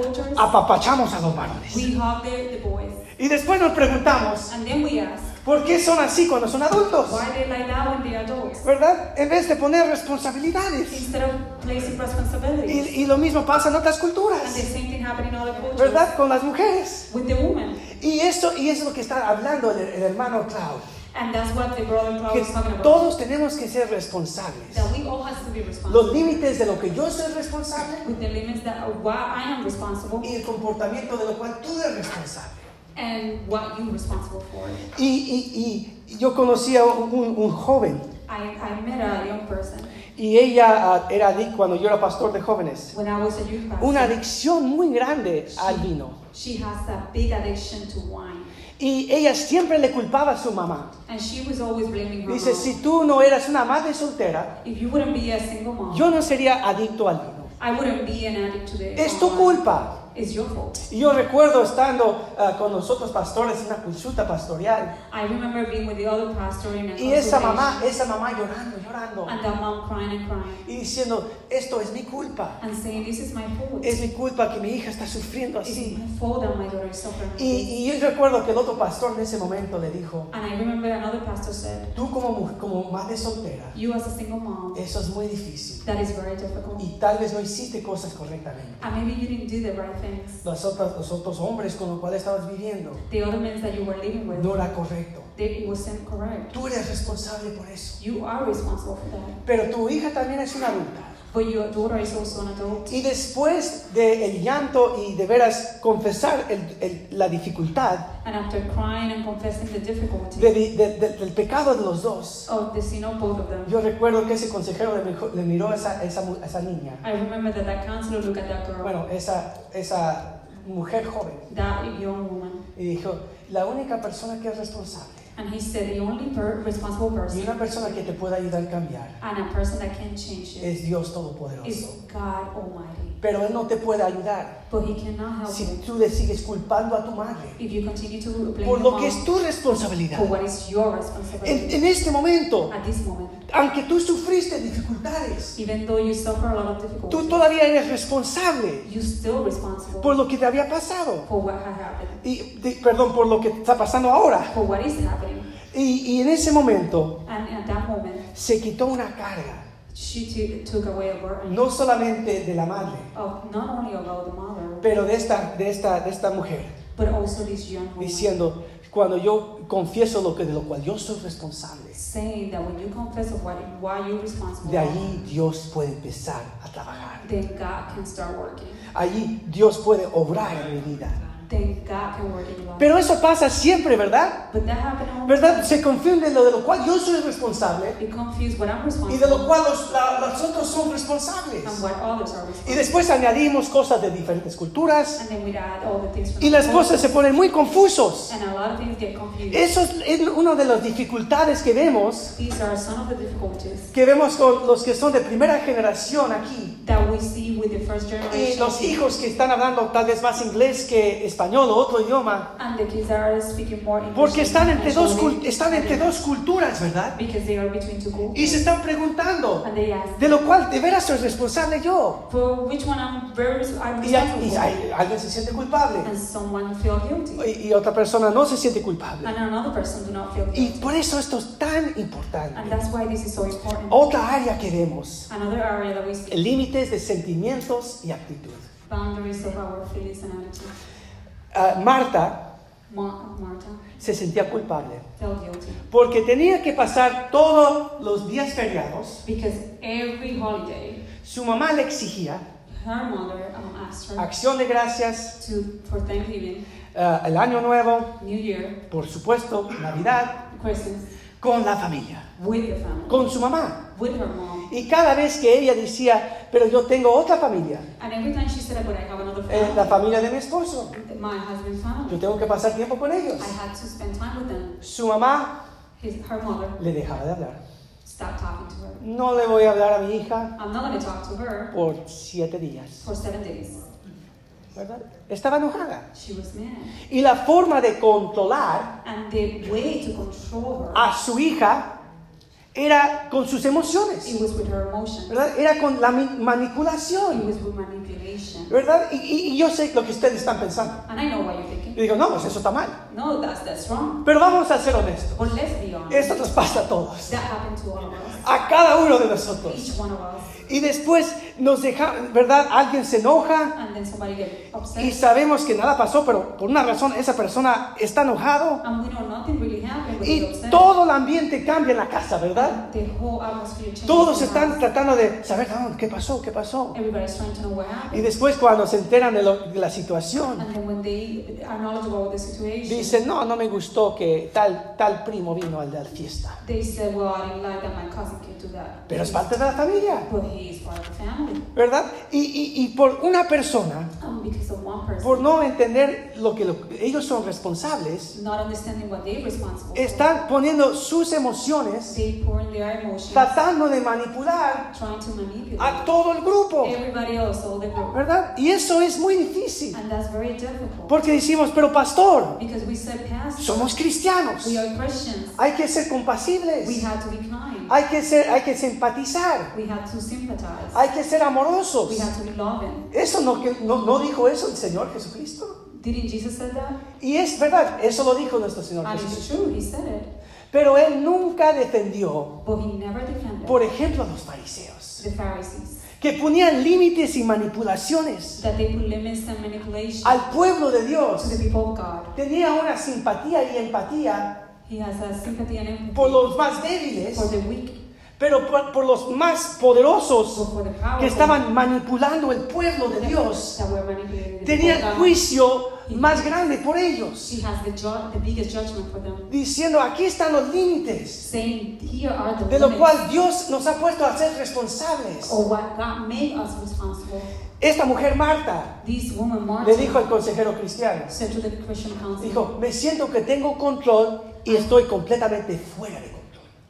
cultures, apapachamos a los varones. we hug the, the boys. Y después nos preguntamos, And then we ask, ¿por qué son así cuando son adultos? why they like that when they're adults? ¿Verdad? En vez de poner responsabilidades. Of. Y, y lo mismo pasa en otras And the culturas, same thing happening in other cultures. ¿verdad? Con las mujeres. With the woman. Y esto, y eso es lo que está hablando el, el hermano Cloud. And that's what the Que was talking about. todos tenemos que ser responsables. That we all have to be Los límites de lo que yo soy responsable With the limits that I am responsible y el comportamiento de lo cual tú eres responsable. and what you're responsible for. Y, y- y yo conocí a un, un- un joven I, I met a young person y ella ah, era adicta cuando yo era pastor de jóvenes. when I was a youth pastor. Una adicción muy grande al vino. She has a big addiction to wine. Y ella siempre le culpaba a su mamá. And she was always blaming her Dice, mom. si tú no eras una madre soltera, If you wouldn't be a single mom, yo no sería adicto al vino. I wouldn't be an addict today. Es tu culpa. It's your fault. Y yo recuerdo estando ah, con los otros pastores en una consulta pastoral I remember being with the other pastor in a y esa mamá, esa mamá llorando, llorando and the mom crying and crying y diciendo, esto es mi culpa, and saying, "This is my fault. es mi culpa que mi hija está sufriendo It's así. my fault that my daughter is suffering." Y, y yo recuerdo que el otro pastor en ese momento le dijo, And I remember another pastor said, tú como, como madre soltera, "You as a single mom, eso es muy difícil that is very difficult, y tal vez no hiciste cosas correctamente. and maybe you didn't do the right things. Los otros, los otros hombres con los cuales estabas viviendo The other men that you were living with, no era correcto. they, it wasn't correct. Tú eres responsable por eso. You are responsible for that, Pero tu hija también es una adulta. But your daughter is also an adult." Y después del llanto y de veras confesar el- el- la dificultad And after crying and confessing the difficulty de- de- de- del pecado de los dos, of the sin of both of them, yo recuerdo que ese consejero le, mijo- le miró a esa, esa, esa niña, I remember that that counselor looked at that girl, bueno, esa, esa mujer joven, that young woman, y dijo, la única persona que es responsable and he said the only per- responsible y person una persona que te puede ayudar a cambiar and a person that can change it es Dios is God Almighty. Pero Él no te puede ayudar But He cannot help si tú le sigues culpando a tu madre if you continue to blame por your lo que es tu responsabilidad. for what is your En, responsibility en este momento, at this moment. aunque tú sufriste dificultades, Even though you suffer a lot of tú difficulties, todavía eres responsable you're still responsible por lo que te había pasado. for what has happened, Y, de- perdón, por lo que está pasando ahora. for what is happening. Y, y en ese momento And at that moment, se quitó una carga, she took, took away a burden no solamente de la madre, of not only about the mother, pero de esta, de esta, de esta mujer, but also this young woman. diciendo, cuando yo confieso lo que de lo cual yo soy responsable, saying that when you confess of what why you're responsible, de allí Dios puede empezar a trabajar. then God can start working. Allí Dios puede obrar en mi vida. Pero eso pasa siempre, ¿verdad? but that happened all the ¿Verdad? Se confunde lo de lo cual yo soy responsable y de lo cual los, la- los otros son responsables. Y después añadimos cosas de diferentes culturas y las cosas se ponen muy confusos. Eso es una de las dificultades que vemos, que vemos con los que son de primera generación aquí. Y los hijos que están hablando tal vez más inglés que español o otro idioma. and the kids are speaking more English Porque están entre dos, están entre dos culturas, ¿verdad? because they are between two cultures. Y se están preguntando, and they ask de lo cual de veras soy responsable yo. for which one I'm very I'm Y, y alguien se siente culpable and someone feel guilty y, y otra persona no se siente culpable. and another person do not feel Y guilty. por eso esto es tan And importante. that's why this is so important. Otra área que vemos, Another area that we límites de sentimientos y actitud. boundaries of our feelings and attitudes. Ah, Marta Ma- se sentía culpable porque tenía que pasar todos los días feriados. because every holiday Su mamá le exigía her mother um, asked her acción de gracias, to for Thanksgiving, ah, el año nuevo, New Year, por supuesto, Navidad, Christmas con la familia, with the family, con su mamá. With her mom. Y cada vez que ella decía, pero yo tengo otra familia, And every time she said, "But I have another eh, la family, familia de mi esposo, my husband's yo family, tengo que pasar tiempo con ellos. I had to spend time with them." Su mamá His, her mother le dejaba de hablar. stopped talking to her. No le voy a hablar a mi hija I'm not going to talk to her por siete días. for seven days. ¿verdad? Estaba enojada. She was mad. Y la forma de controlar And the way to control her, a su hija era con sus emociones. it was with her emotions. ¿verdad? Era con la mi- It manipulación. was with manipulation. ¿verdad? Y, yo sé lo que ustedes están pensando. And I know what you're Y digo, no, pues eso está mal. No, that's that's wrong. Pero vamos a ser honestos. But let's be honest. Esto nos pasa a todos. That happened to all of us. A cada uno de nosotros. Each one of us. Y después nos deja, ¿verdad? Alguien se enoja And then somebody get upset. y sabemos que nada pasó, pero por una razón esa persona está enojado. And we know nothing really Y todo el ambiente cambia en la casa, ¿verdad? The whole atmosphere changes. Todos están tratando de saber, "Ah, ¿qué pasó? ¿Qué pasó? Y después cuando se enteran de, lo- de la situación, And then when they are knowledgeable of the situation, dicen, no, no me gustó que tal, tal primo vino al de la fiesta. they say, well, I didn't like that my cousin came to that. Pero es parte de la familia. ¿Verdad? Y, y- y por una persona, Um, person, por no entender lo que lo- ellos son responsables, están poniendo sus emociones, tratando de manipular a todo el grupo, else. ¿verdad? Y eso es muy difícil, And that's very difficult. porque decimos, pero pastor, Because we said, Pastor, somos cristianos, we are Christians. hay que ser We compasibles, have to be kind. Hay que ser, hay que simpatizar, We have to sympathize. hay que ser amorosos. We have to be loving. Eso no, que- no, no dijo eso el Señor Jesucristo. Didn't Jesus say that? Y es verdad, eso lo dijo nuestro Señor And Jesús. it's true, he said it. Pero él nunca defendió, But he never defended por ejemplo, a los fariseos, the Pharisees. que ponían límites y manipulaciones That they put limits and manipulation al pueblo de Dios. the people of God. Tenía una simpatía y empatía He has a sympathy and empathy por los más débiles, for the weak, pero por, por los más poderosos but for the powerful que estaban manipulando el pueblo de Dios. that were manipulating the Tenía people of God. juicio más grande por ellos, He has the, ju- the biggest judgment for them, diciendo, aquí están los límites, saying, Here are the de lo limits cual Dios nos ha puesto a ser responsables. what God made us responsible. Esta mujer Marta This woman, Martha, le dijo al consejero cristiano, said to the Christian council, dijo, me siento que tengo control y estoy completamente fuera de control.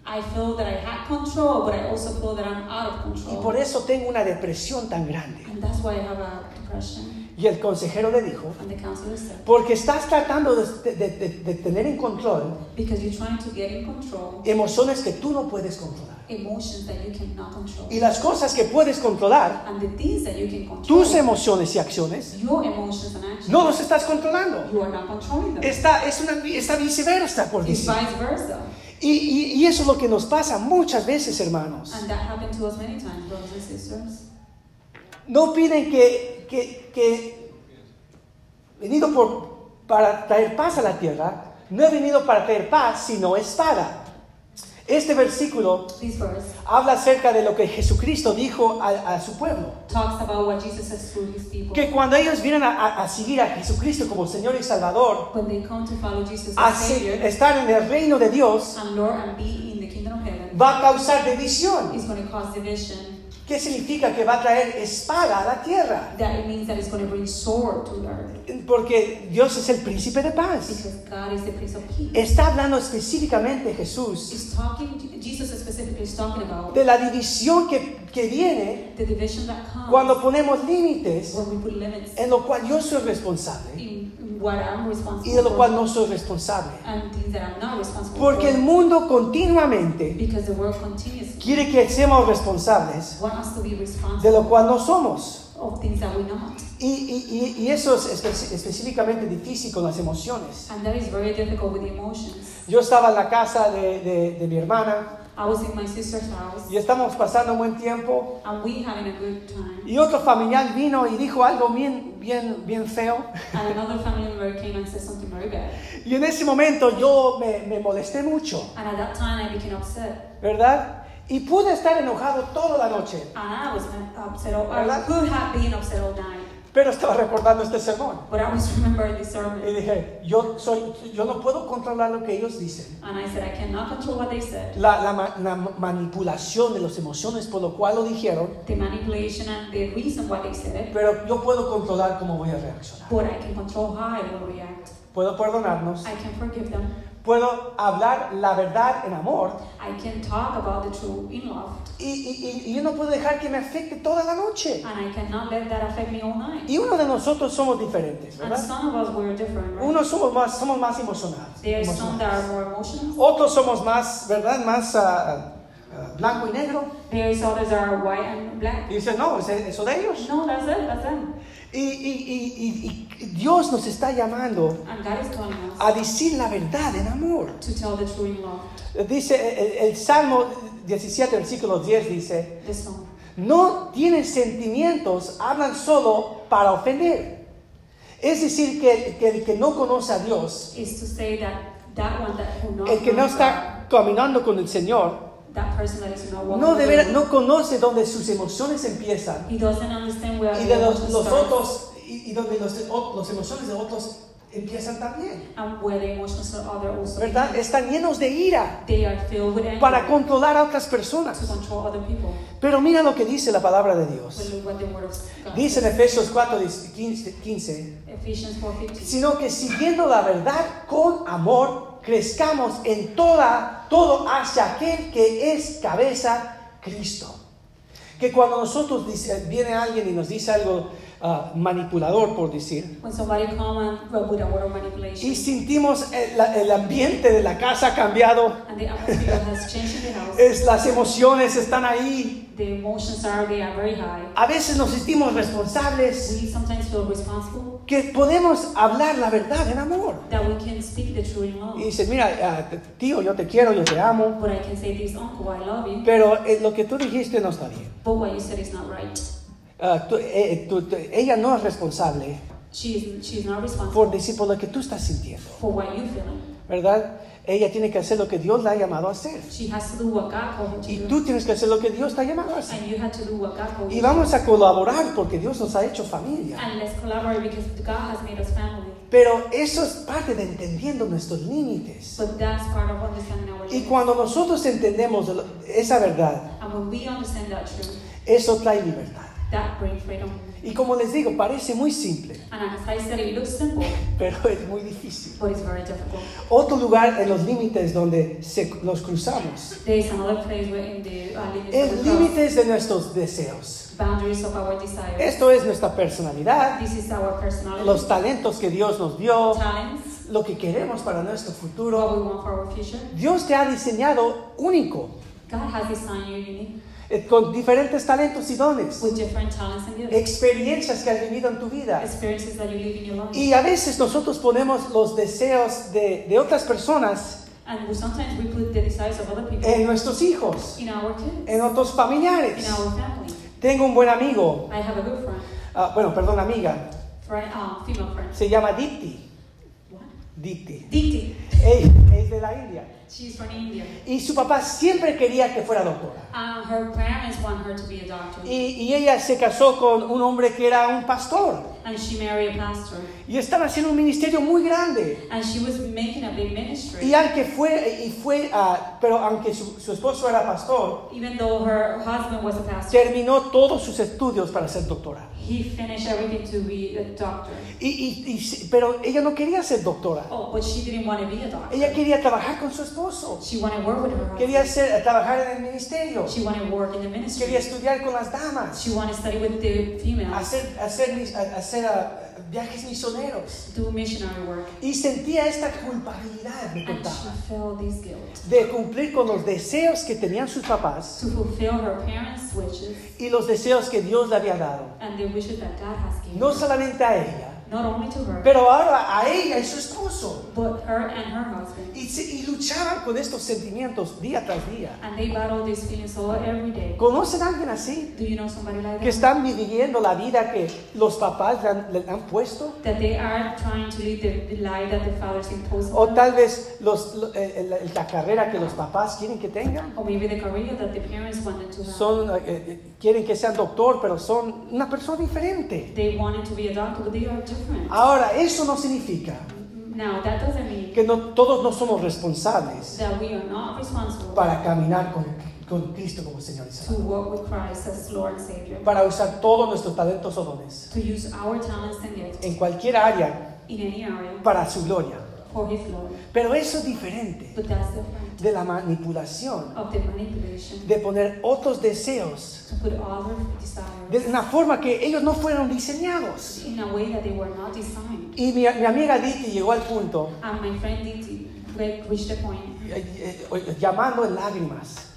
I feel that I had control, but I also feel that I'm out of Y control. por eso tengo una depresión tan grande. And that's why I have a depression. Y el consejero le dijo, And the counselor said, porque estás tratando de, de- de- de tener en control Because you're trying to get in control emociones que tú no puedes controlar. emotions that you cannot control. Y las cosas que puedes controlar, And the things that you can control, tus emociones y acciones, your emotions and actions, no los estás controlando. you are not controlling them. Está, es una, está viceversa, por It's decir. vice versa. Y, y- y eso es lo que nos pasa muchas veces, hermanos. And that happened to us many times, brothers and sisters. No piden que, que, que venido por, para traer paz a la tierra, no he venido para traer paz, sino espada. Este versículo habla acerca de lo que Jesucristo dijo a, a su pueblo. talks about what Jesus says to his people. Que cuando ellos vienen a, a- seguir a Jesucristo como Señor y Salvador, When they come to follow Jesus a Savior estar en el reino de Dios, and Lord and heaven, va a causar división. ¿Qué significa? Que va a traer espada a la tierra. That it means that it's going to bring sword to the earth. Porque Dios es el príncipe de paz. Because God is the Prince of Peace. Está hablando específicamente Jesús He's talking, Jesus specifically is talking about de la división que, que viene the division that comes cuando ponemos límites when we put limits en lo cual yo soy responsable in what I'm responsible y de lo cual no soy responsable. and things that I'm not responsible Porque el for. mundo continuamente Because the world continuously quiere que seamos responsables want us to be de responsible lo cual no somos. of things that we not. Y, y- y- y eso es espe- específicamente difícil con las emociones. And that is very difficult with emotions. Yo estaba en la casa de, de- de mi hermana I was in my sister's house y estamos pasando un buen tiempo and we having a good time. y otro familiar vino y dijo algo bien, bien, bien feo. And another family member came and said something very bad. Y en ese momento yo me, me molesté mucho, And at that time I became upset. ¿verdad? Y pude estar enojado toda la noche, And I was upset. All, I ¿Verdad? could have been upset all night. Pero estaba recordando este sermón. But I was remembering the Y sermon. dije, yo, soy, yo no puedo controlar lo que ellos dicen. And I said, I cannot control what they said. La, la ma- la manipulación de las emociones por lo cual lo dijeron, The manipulation and the reason why they said it. pero yo puedo controlar cómo voy a reaccionar. But I can control how I will react. Puedo perdonarnos, I can forgive them. Puedo hablar la verdad en amor I can talk about the truth in love. y, y- y- yo no puedo dejar que me afecte toda la noche. And I cannot let that affect me all night. Y uno de nosotros somos diferentes, And ¿verdad? some of us were different, right? Unos somos más, somos más emocionados. There are some emocionales. that are more emotional. Otros somos más, ¿verdad? Más ah, blanco y negro. Is others are white and black. Y dicen, no, es eso de ellos. No, that's it, that's them. Y, y- y- y- Dios nos está llamando a decir la verdad en amor. to tell the in love. Dice el, el Salmo 17, versículo 10, dice, The no tienen sentimientos, hablan solo para ofender. Es decir, que, que el que no conoce a Dios, that that that el que no está caminando con el Señor, that person that is not no, de no conoce dónde sus emociones empiezan He doesn't understand where y the de los, emotions los otros y, y donde los, o- los emociones de otros empiezan también. and where the emotions of other also. ¿Verdad? Están llenos de ira They are filled with anger para controlar a otras to personas. control other people. Pero mira lo que dice la palabra de But Dios. look what the word of God Dice en. Efesios 4, 15, 15, Ephesians 4:15. sino que siguiendo la verdad con amor, crezcamos en toda, todo hacia aquel que es cabeza, Cristo. Que cuando nosotros dice- viene alguien y nos dice algo ah, manipulador, por decir, When somebody come and with a word of manipulation y sentimos el, el ambiente de la casa cambiado, and the atmosphere has changed in the house, es, las emociones están ahí, the emotions are they are very high. a veces nos sentimos responsables, We sometimes feel responsible que podemos hablar la verdad en amor. that we can speak the truth in love. Y dice, mira, ah, tío, yo te quiero, yo te amo, But I can say this, uncle, I love you. pero eh, lo que tú dijiste no está bien. But what you said is not right. Ah, tú- eh, tú- tú- ella no es responsable She is she's not responsible por decir por lo que tú estás sintiendo, for what you feeling. ¿verdad? Ella tiene que hacer lo que Dios la ha llamado a hacer. She has to do what God called her to Y tú tienes que hacer lo que Dios te ha llamado a hacer. And you had to do what God called Y vamos a colaborar porque Dios nos ha hecho familia. And let's collaborate because God has made us family. Pero eso es parte de entendiendo nuestros límites. But that's part of understanding our Y cuando nosotros entendemos esa verdad, And when we understand that truth, eso trae libertad. Y como les digo, parece muy simple, And as I said, it looks simple, pero es muy difícil. but it's very difficult. Otro lugar en los límites donde se, los cruzamos uh, es límites de nuestros deseos. Esto es nuestra personalidad, los talentos que Dios nos dio, lo que queremos para nuestro futuro. Dios te ha diseñado único, Eh, con diferentes talentos y dones, with different talents and gifts, experiencias que has vivido en tu vida. experiences that you live in your life. Y a veces nosotros ponemos los deseos de, de otras personas And we, sometimes we put the desires of other people en nuestros hijos, in our kids, en otros familiares. in our family. Tengo un buen amigo, I have a good friend, ah, bueno, perdón, amiga, friend uh, female friend. se llama Dipti. Dipti. Diti. Ella es de la India. She's from India. Y su papá siempre quería que fuera doctora. Uh, her parents want her to be a doctor. Y, y ella se casó con un hombre que era un pastor. And she married a pastor. Y están haciendo un ministerio muy grande. And she was making a big ministry. Y aunque fue, y fue ah, pero aunque su, su esposo era pastor, Even though her husband was a pastor, terminó todos sus estudios para ser doctora. He finished everything to be a doctor. Y, y- y pero ella no quería ser doctora. Oh, but she didn't want to be a doctor. Ella quería trabajar con su esposo. She wanted to work with her husband. Quería ser, trabajar en el ministerio. She wanted to work in the ministry. Quería estudiar con las damas. She wanted to study with the females, Hacer, hacer, mis- hacer ah, viajes misioneros. do missionary work. Y sentía esta culpabilidad, me contaba, de cumplir con los deseos que tenían sus papás to fulfill her parents' wishes y los deseos que Dios le había dado. and the wishes that God has given No solamente a ella, Not only to her, pero ahora a ella y su esposo. but her and her husband. Y, y luchaban con estos sentimientos día tras día. And they these feelings all every day. ¿Conocen a alguien así? Do you know somebody like Que that? están viviendo la vida que los papás le han, le han puesto. That they are trying to live the, the life that the fathers impose O tal vez los, lo- eh, la, la carrera que los papás quieren que tengan. Or maybe the career that the parents wanted to have. Son, eh, eh, quieren que sean doctor, pero son una persona diferente. They wanted to be a doctor, but they are. Ahora, eso no significa Now, that doesn't mean que no, todos no somos responsables that we are not responsible para caminar con, con Cristo como Señor y to Salvador. walk with Christ as Lord and Savior. Para usar todos nuestros talentos o dones To use our talents and gifts en cualquier área in any area para su gloria. For His glory. Pero eso es diferente But that's different de la manipulación, of the manipulation de poner otros deseos to put other de desires una forma que ellos no fueron diseñados. in a way that they were not designed. Y mi, mi amiga Diti llegó al punto, And my friend Diti reached the point eh, eh, llamando en lágrimas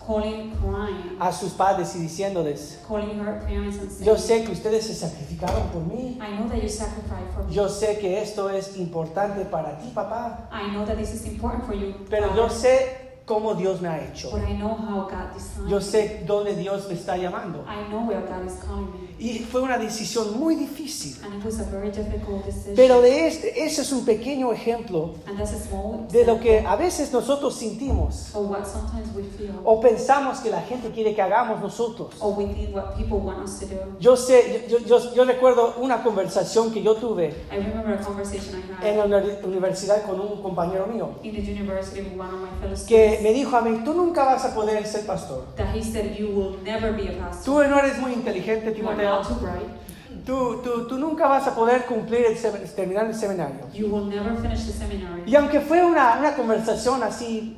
a sus padres y diciéndoles, calling her parents and saying, yo sé que ustedes se sacrificaron por mí, I know that you sacrificed for me. yo sé que esto es importante para ti, papá, I know that this is important for you. pero yo sé cómo Dios me ha hecho. but I know how God designed Yo sé dónde Dios me está llamando. Y fue una decisión muy difícil. And it was a very difficult decision. Pero de este, ese es un pequeño ejemplo de lo que a veces nosotros sentimos o pensamos que la gente quiere que hagamos nosotros. Yo sé, yo, yo, yo recuerdo una conversación que yo tuve en la uni- universidad con un compañero mío que me dijo a mí, tú nunca vas a poder ser pastor. Tú no eres muy inteligente, Timoteo. Not too bright. Tú, tú, tú nunca vas a poder cumplir el terminar el seminario. You will never finish the seminary. Y aunque fue una, una conversación así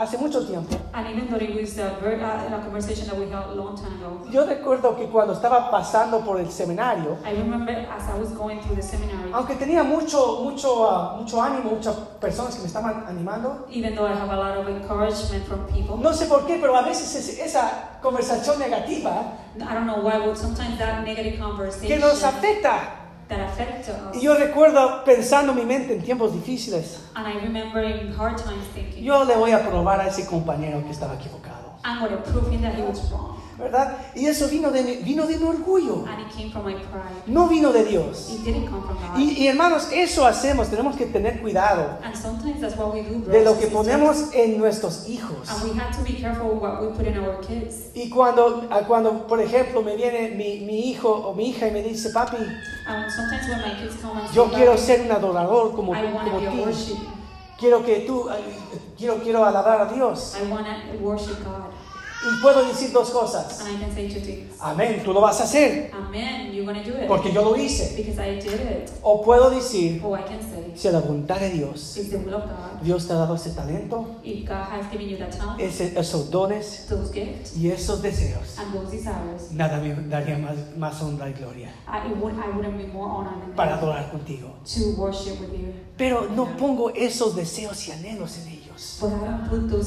hace mucho tiempo, And even though it was a, very, uh, a conversation that we held a long time ago, yo recuerdo que cuando estaba pasando por el seminario, I remember as I was going through the seminary, aunque tenía mucho, mucho, ah, mucho ánimo, muchas personas que me estaban animando, even though I have a lot of encouragement from people, no sé por qué, pero a veces es- esa conversación negativa I don't know why, but sometimes that negative conversation que nos afecta. That affects us. Y yo recuerdo pensando en mi mente en tiempos difíciles, And I remember in hard times thinking, yo le voy a probar a ese compañero que estaba equivocado, I'm going to prove him that he was wrong. ¿Verdad? Y eso vino de mi, vino de mi orgullo, And it came from my pride. no vino de Dios. It didn't come from God. Y, y, hermanos, eso hacemos, tenemos que tener cuidado and sometimes that's what we do, de lo and que sisters. ponemos en nuestros hijos. And we have to be careful what we put in our kids. Y cuando, cuando por ejemplo, me viene mi, mi hijo o mi hija y me dice, papi, And sometimes when my kids come and say, yo quiero "Papi, ser un adorador como, I want to como be a ti. worship. Quiero que tú, quiero, quiero alabar a Dios. I want to worship God. Y puedo decir dos cosas. And I can say two things. Amén, tú lo vas a hacer Amen, you're to do it. porque yo lo hice. Because I did it. O puedo decir, Or I can say, si la voluntad de Dios, it's the will of God. Dios te ha dado ese talento, If God has given you that talent, ese- esos dones those gifts, y esos deseos, and those desires, nada me daría más, más honra y gloria I, it would, I wouldn't be more honored than para that adorar contigo. to worship with you. Pero no pongo esos deseos y anhelos en ellos.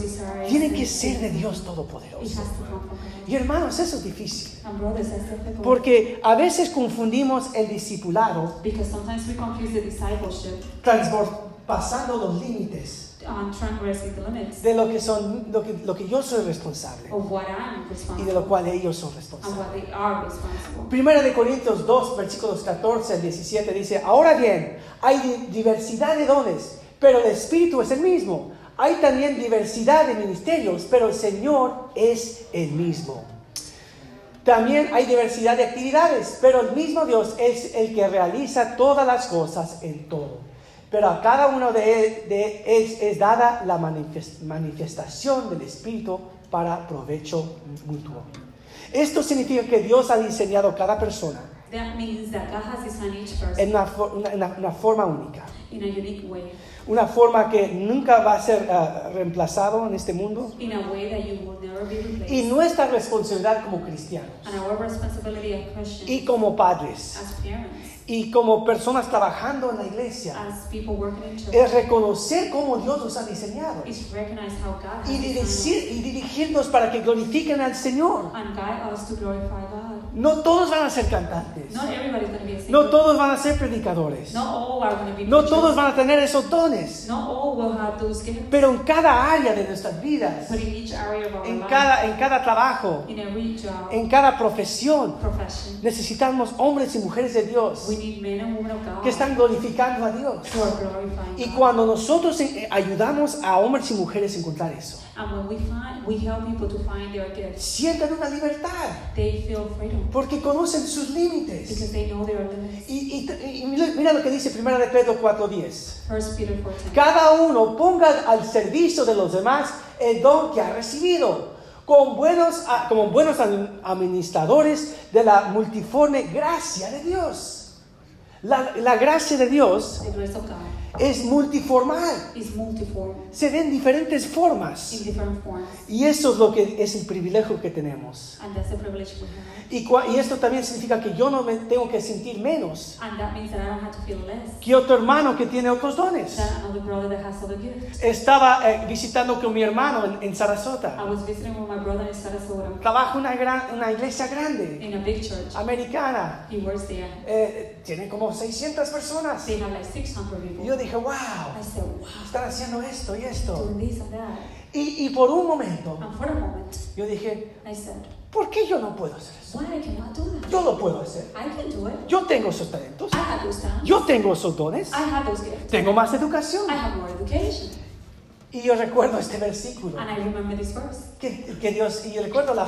Desires. Tienen in- que ser de Dios It Todopoderoso. Y hermanos, eso es difícil. Difficult. Porque a veces confundimos el discipulado pasando los límites de lo que son lo que, lo que yo soy responsable y de lo cual ellos son responsables. Primera de Corintios 2, versículos 14 al 17 dice, ahora bien, hay di- diversidad de dones, pero el Espíritu es el mismo. Hay también diversidad de ministerios, pero el Señor es el mismo. También hay diversidad de actividades, pero el mismo Dios es el que realiza todas las cosas en todo. Pero a cada uno de, de es, es dada la manifes- manifestación del Espíritu para provecho mutuo. Esto significa que Dios ha diseñado cada persona That means that God has designed each person en una, for- una- una- una forma única. in a unique way, Una forma que nunca va a ser ah, reemplazado en este mundo. in a way that you will never be. Y nuestra responsabilidad como cristianos and our responsibility as Christians, y como padres as parents, y como personas trabajando en la iglesia as people working in church, es reconocer cómo Dios nos ha diseñado is how God y, dirigir, y dirigirnos para que glorifiquen al Señor. and guide us to glorify God. No todos van a ser cantantes, no todos van a ser predicadores, no todos van a tener esos dones, pero en cada área de nuestras vidas, But in each area of our en cada, en cada trabajo, in every job, en cada profesión, necesitamos hombres y mujeres de Dios we need men and women of God que están glorificando a Dios. Y cuando nosotros eh, ayudamos a hombres y mujeres a encontrar eso, And when we find, we help people to find their gifts, sienten una libertad they feel freedom porque conocen sus límites. because they know their limits. Y, y- y mira lo que dice 1 de Pedro 4:10. First Peter 14. Cada uno ponga al servicio de los demás el don que ha recibido, con buenos, como buenos admi- administradores de la multiforme gracia de Dios. La, la gracia de Dios Es multiformal, se ve en diferentes formas. in different forms, Y eso es lo que es el privilegio que tenemos. and that's the privilege we have. Y, y esto también significa que yo no me tengo que sentir menos And that means that I don't have to feel less que otro hermano que tiene otros dones. Estaba eh, visitando con mi hermano en, en Sarasota. Trabaja en una, gran, una iglesia grande, in a big church. americana. Eh, tiene como 600 personas. They have like 600 Y people. yo dije, wow, I said, wow, están haciendo esto y esto. Y, y por un momento moment, yo dije, I said, ¿por qué yo no puedo hacer eso? Yo lo puedo hacer. I can do it. Yo tengo esos talentos. I have those. Yo tengo esos dones. I have those gifts. Tengo más educación. I have more education. Y yo recuerdo este versículo. And I remember this verse. Que, que Dios, y yo recuerdo la,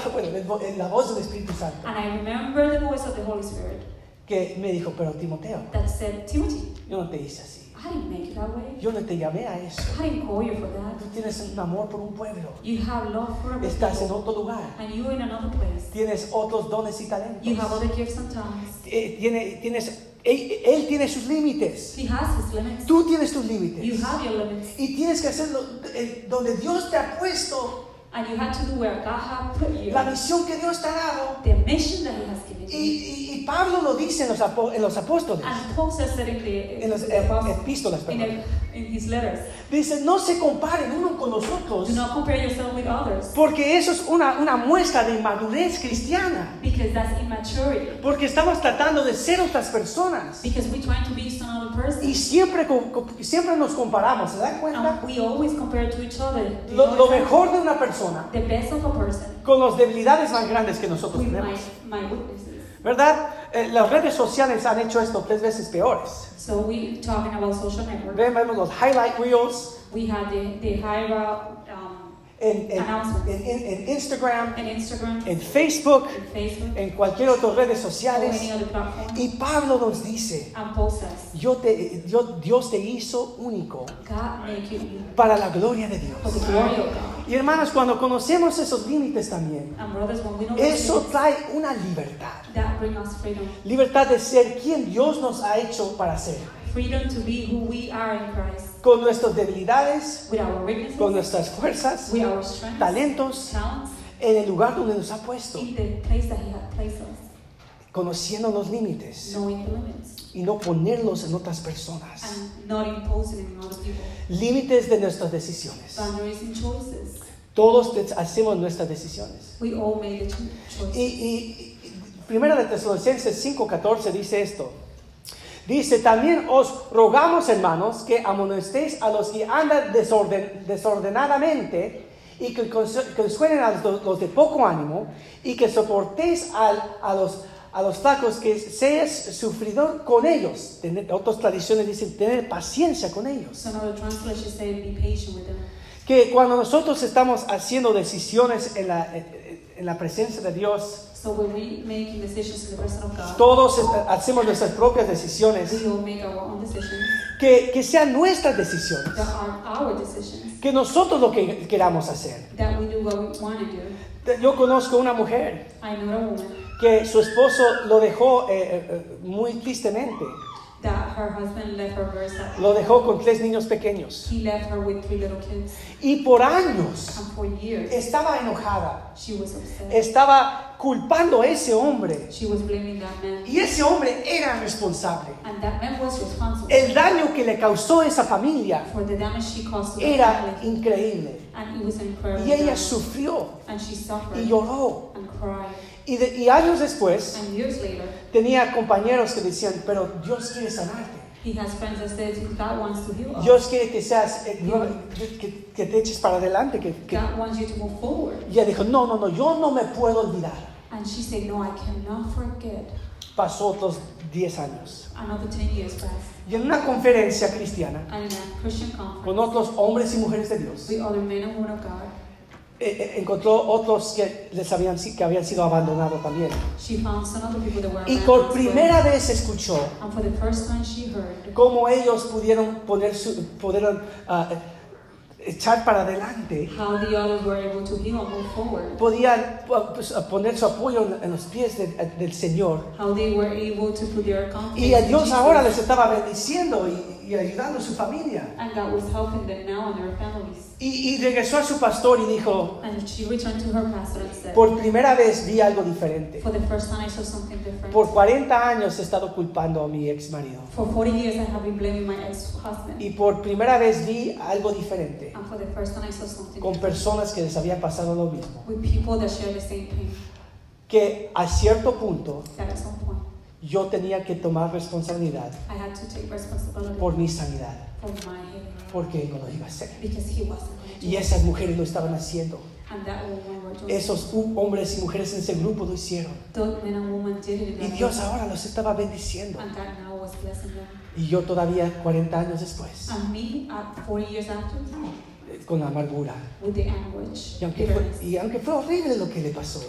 la voz del Espíritu Santo. And I remember the voice of the Holy Spirit Que me dijo, pero Timoteo, that said, Timothy, yo no te hice así. I didn't make it that way. Yo no te llamé a eso. I didn't call you for that. Tú tienes un amor por un pueblo. You have love for other Estás en otro lugar. And you're in another place. Tienes otros dones y talentos. You have other gifts and talents. Eh, tiene, tienes, él, él tiene sus límites. He has his limits. Tú tienes tus You límites. have your limits. Y tienes que hacerlo eh, donde Dios te ha puesto. And you have to do where God has put you. La misión que Dios te ha dado. The mission that He has given Y, you. y- y Pablo lo dice en los, apo- en los apóstoles. And Paul says that in the, En the eh, epístolas, in, the- in his letters. Dice, no se comparen uno con los otros. Do not compare yourself with others. Porque eso es una, una muestra de inmadurez cristiana. Because that's immaturity. Porque estamos tratando de ser otras personas. Because we're trying to be some other person. Y siempre, siempre nos comparamos, ¿se dan cuenta? And we always compare to each other. Lo, lo mejor de una persona The best of a person con las debilidades más grandes que nosotros with my, tenemos. my weaknesses. ¿Verdad? Eh, las redes sociales han hecho esto tres veces peores. So we talking about social network. Ven, Vemos los highlight reels We had the, the high en, en- en- Instagram, en Facebook, en cualquier otra or sociales. Y Pablo nos dice, yo te, yo- Dios te hizo único para la gloria de Dios. Y hermanos, cuando conocemos esos límites también, eso trae una libertad. Libertad de ser quien Dios nos ha hecho para ser. Freedom to be who we are in Christ. Con nuestras debilidades, con nuestras fuerzas, with our strengths, talentos, talents, en el lugar donde nos ha puesto. in the place that He had placed us. Conociendo los límites y no ponerlos en otras personas. Límites de nuestras decisiones. Todos hacemos nuestras decisiones. We all made the cho- Y, y- y- Primera de Tesalonicenses 5:14 dice esto. Dice, también os rogamos, hermanos, que amonestéis a los que andan desorden- desordenadamente y que consu- consuelen a los, los de poco ánimo y que soportéis al- a, los, a los flacos, que seas sufridor con ellos. Tener- otras tradiciones dicen tener paciencia con ellos. So. Que cuando nosotros estamos haciendo decisiones en la, en la presencia de Dios, So when we making decisions in the presence of God, todos hacemos nuestras propias decisiones, we all make our own decisions que, que sean nuestras decisiones, that are our decisions. que nosotros lo que queramos hacer. That we do what we want to do. Yo conozco una mujer I know a woman que su esposo lo dejó eh, eh, eh, muy tristemente, that her husband left her very sad. lo dejó con tres niños pequeños He left her with three little kids. y por años And for years, estaba enojada, she was upset. estaba culpando a ese hombre She was blaming that man. y ese hombre era responsable. And that man was responsible El daño que le causó esa familia for the damage she caused to era increíble And it was incredible. y ella sufrió And she suffered y lloró. and cried. Y, de- y años después And years later, tenía compañeros que decían, pero Dios quiere sanarte. Dios quiere que seas, eh, que, que- te eches para adelante. Que, que-". God wants you to move forward. Y ella dijo, no, no, no, yo no me puedo olvidar. And she said, No, I cannot forget. Pasó otros 10 años. Another 10 years passed. Y en una conferencia cristiana And in a Christian conference, con otros hombres y mujeres de Dios, with other men and women of God, encontró otros que, les habían, que habían sido abandonados también. she found some other people that were Y por primera vez escuchó And for the first time, she heard cómo ellos pudieron poner su, pudieron ah, echar para adelante, how the others were able to heal and move forward. podían pu- pues, poner su apoyo en, los pies de- del Señor. How they were able to put their confidence Y a Dios ahora les estaba bendiciendo y, y ayudando a su familia. Y, y regresó a su pastor y dijo, And she returned to her pastor and said, por primera vez vi algo diferente. For the first time, I saw something different. Por 40 años he estado culpando a mi ex marido. For 40 years, I have been blaming my ex-husband. Y por primera vez vi algo diferente And for the first time, I saw something con personas que les había pasado lo mismo. With people that share the same pain. Que a cierto punto yo tenía que tomar responsabilidad I had to take responsibility por mi sanidad, for my healing porque no lo iba a hacer. Y esas mujeres lo estaban haciendo. and that woman were doing Esos hombres y mujeres en ese grupo lo hicieron. Y Dios ahora los estaba bendiciendo. And God now was blessing them. Y yo todavía 40 años después, And me, at 40 years after, eh, con amargura. the anguish, Y aunque, fue, y aunque fue horrible lo que le pasó,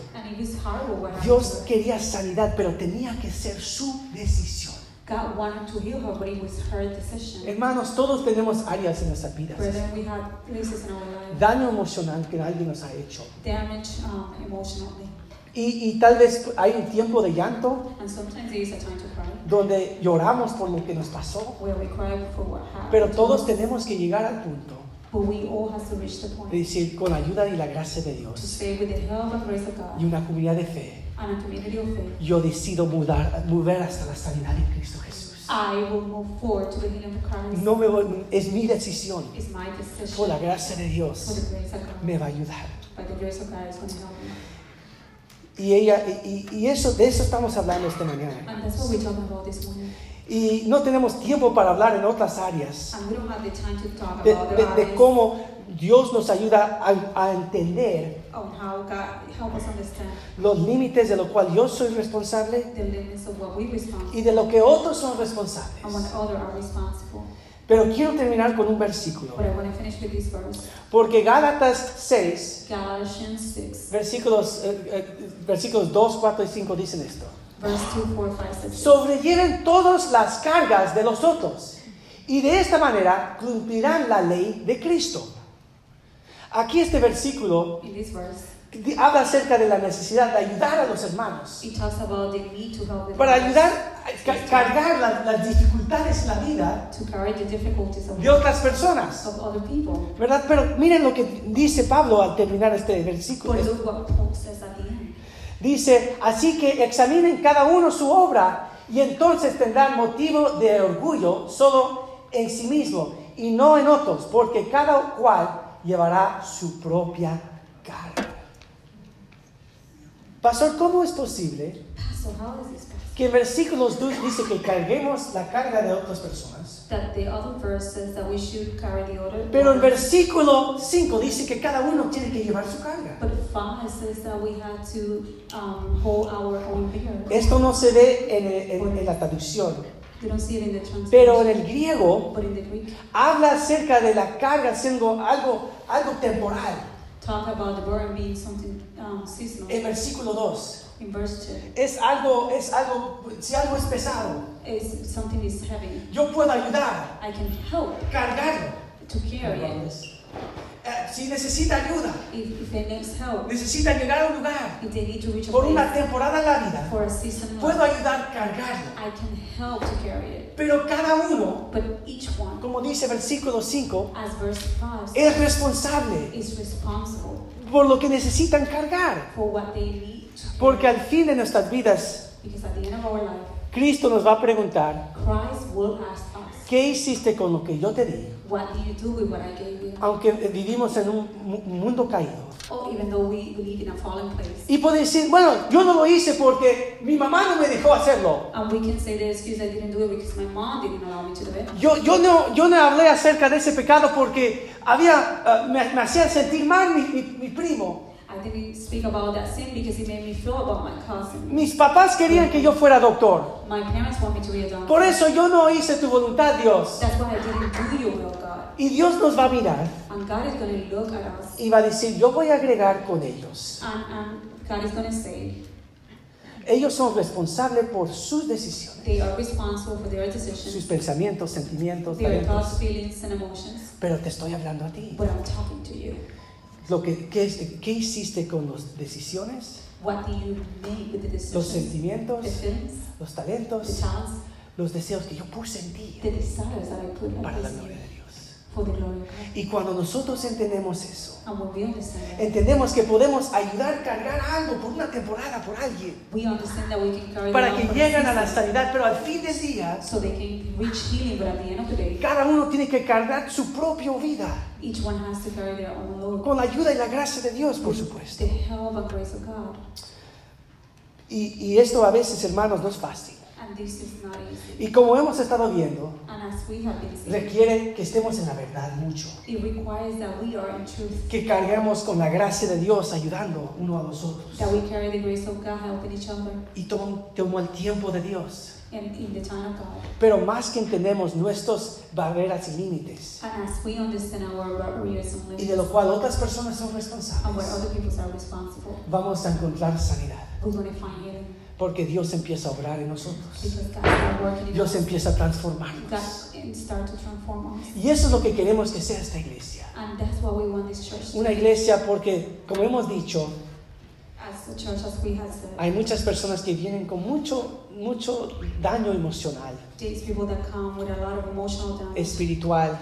Dios quería sanidad, pero tenía que ser su decisión. God wanted to heal her, but it was her decision. Hermanos, todos tenemos áreas en nuestras vidas. Brethren, we had places in our life, Daño emocional que alguien nos ha hecho. damage um, emotionally. Y, y tal vez hay un tiempo de llanto donde lloramos por lo que nos pasó. Pero to todos tenemos que llegar al punto But we all have to reach the point de decir, con la ayuda y la gracia de to Dios say, with the help and grace of God y una comunidad de fe, and a community of faith, yo decido mudar, mover hasta la sanidad en Cristo Jesús. I will move forward to the healing of Christ. No me voy- es mi decisión. It's my decision. Por la gracia de Dios the grace of God. me va a ayudar. By the grace of God is going to help me. Y ella y, eso de eso estamos hablando esta mañana. And that's what we're talking about this morning. Y no tenemos tiempo para hablar en otras áreas. And we don't have the time to talk de, de- de cómo Dios nos ayuda a, a entender on how God help us understand los límites de lo cual yo soy responsable y de lo que otros son responsables. Pero quiero terminar con un versículo, porque Gálatas 6, Galatians 6, versículos, eh, eh, versículos 2, 4 y 5 dicen esto. Verse 2, 4, 5, 6. Sobrelleven todas las cargas de los otros y de esta manera cumplirán la ley de Cristo. Aquí este versículo verse, habla acerca de la necesidad de ayudar a los hermanos, para ayudar a ca- cargar la- las dificultades en la vida de otras personas. ¿Verdad? Pero miren lo que dice Pablo al terminar este versículo. Dice, así que examinen cada uno su obra y entonces tendrán motivo de orgullo solo en sí mismo y no en otros, porque cada cual llevará su propia carga. Pastor, ¿cómo es posible que en versículos 2 dice que carguemos la carga de otras personas? That the other verse says that we should carry the other. Pero one. versículo 5 dice que cada uno tiene que llevar su carga. But five says that we had to um, hold our own beer. Esto no se ve en, en- en la traducción, You don't see it in the translation. pero en el griego But in the Greek, habla acerca de la carga siendo algo, algo temporal. talk about the burden being something um, seasonal. En versículo 2 in verse 2, es algo, es algo, si algo es pesado, is something is heavy. yo puedo ayudar, I can help cargarlo. to carry it. Eh, si necesita ayuda, If, if they need help, necesita llegar a un lugar if they need to reach a por una place temporada en la vida, for a season, puedo life, ayudar a cargarlo. I can help to carry it. Pero cada uno, But each one, como dice versículo 5, as verse 5 says, es responsable is responsible por lo que necesitan cargar. for what they need. Porque al fin de nuestras vidas, Because at the end of our life, Cristo nos va a preguntar, Christ will ask us, ¿qué hiciste con lo que yo te di? What do you do with what I gave you? Aunque vivimos en un mu- mundo caído. Or even though we live in a fallen place. Y puede decir, bueno, yo no lo hice porque mi mamá no me dejó hacerlo. And we can say the excuse I didn't do it because my mom didn't allow me to do it. Yo, yo, no, yo no hablé acerca de ese pecado porque había, ah, me, me hacía sentir mal mi, mi- mi primo. Mis papás querían que yo fuera doctor. My parents want me to be a doctor. Por eso yo no hice tu voluntad, Dios. That's why I didn't do your will, God. Y Dios nos va a mirar And God is going to look at us y va a decir, yo voy a agregar con ellos. and, and God is going to say Ellos son responsables por sus decisiones, they are responsible for their sus decisions, pensamientos, sentimientos, their talentos. thoughts, feelings, and emotions. Pero te estoy hablando a ti. But I'm talking to you. Lo que, ¿qué, es- ¿Qué hiciste con las decisiones, What do you make with the los sentimientos, the los the talentos, talents, los deseos que yo puse en ti the desires that I put in para la gloria de Dios? Y cuando nosotros entendemos eso, entendemos que podemos ayudar a cargar algo por una temporada por alguien para que lleguen a la sanidad, pero al fin del día, so they can reach healing, but at the end of the day, cada uno tiene que cargar su propia vida each one has to carry their own load. con la ayuda y la gracia de Dios, por supuesto. help and grace of God. Y, y esto a veces, hermanos, no es fácil. Y como hemos estado viendo, And as we have been seeing, requiere que estemos en la verdad mucho. it requires that we are in truth, Que carguemos con la gracia de Dios ayudando uno a los otros. that we carry the grace of God, helping each other, Y tomo el tiempo de Dios. and in the time of God. Pero más que entendemos nuestras barreras y límites, And as we understand our barriers and y de lo cual otras personas son responsables, other people are responsible, vamos a encontrar sanidad. Porque Dios empieza a obrar en nosotros. Dios empieza a transformarnos. Y eso es lo que queremos que sea esta iglesia. And that's what we want this church to Una iglesia porque, como hemos dicho, hay muchas personas que vienen con mucho, mucho daño emocional, these people that come with a lot of emotional damage, espiritual,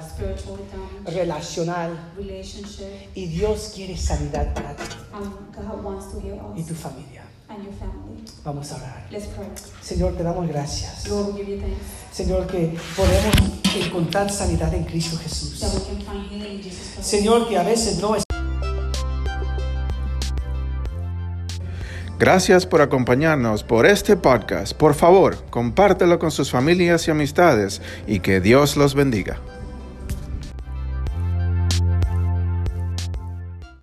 relacional. relationship, Y Dios quiere sanidad para ti and God wants to heal y tu familia. And your family. Vamos a orar. Let's pray. Señor, te damos gracias. Lord, we give you thanks Señor, que podemos encontrar sanidad en Cristo Jesús. that we can find healing in Jesus Christ. Señor, que a veces no es... Gracias por acompañarnos por este podcast. Por favor, compártelo con sus familias y amistades y que Dios los bendiga.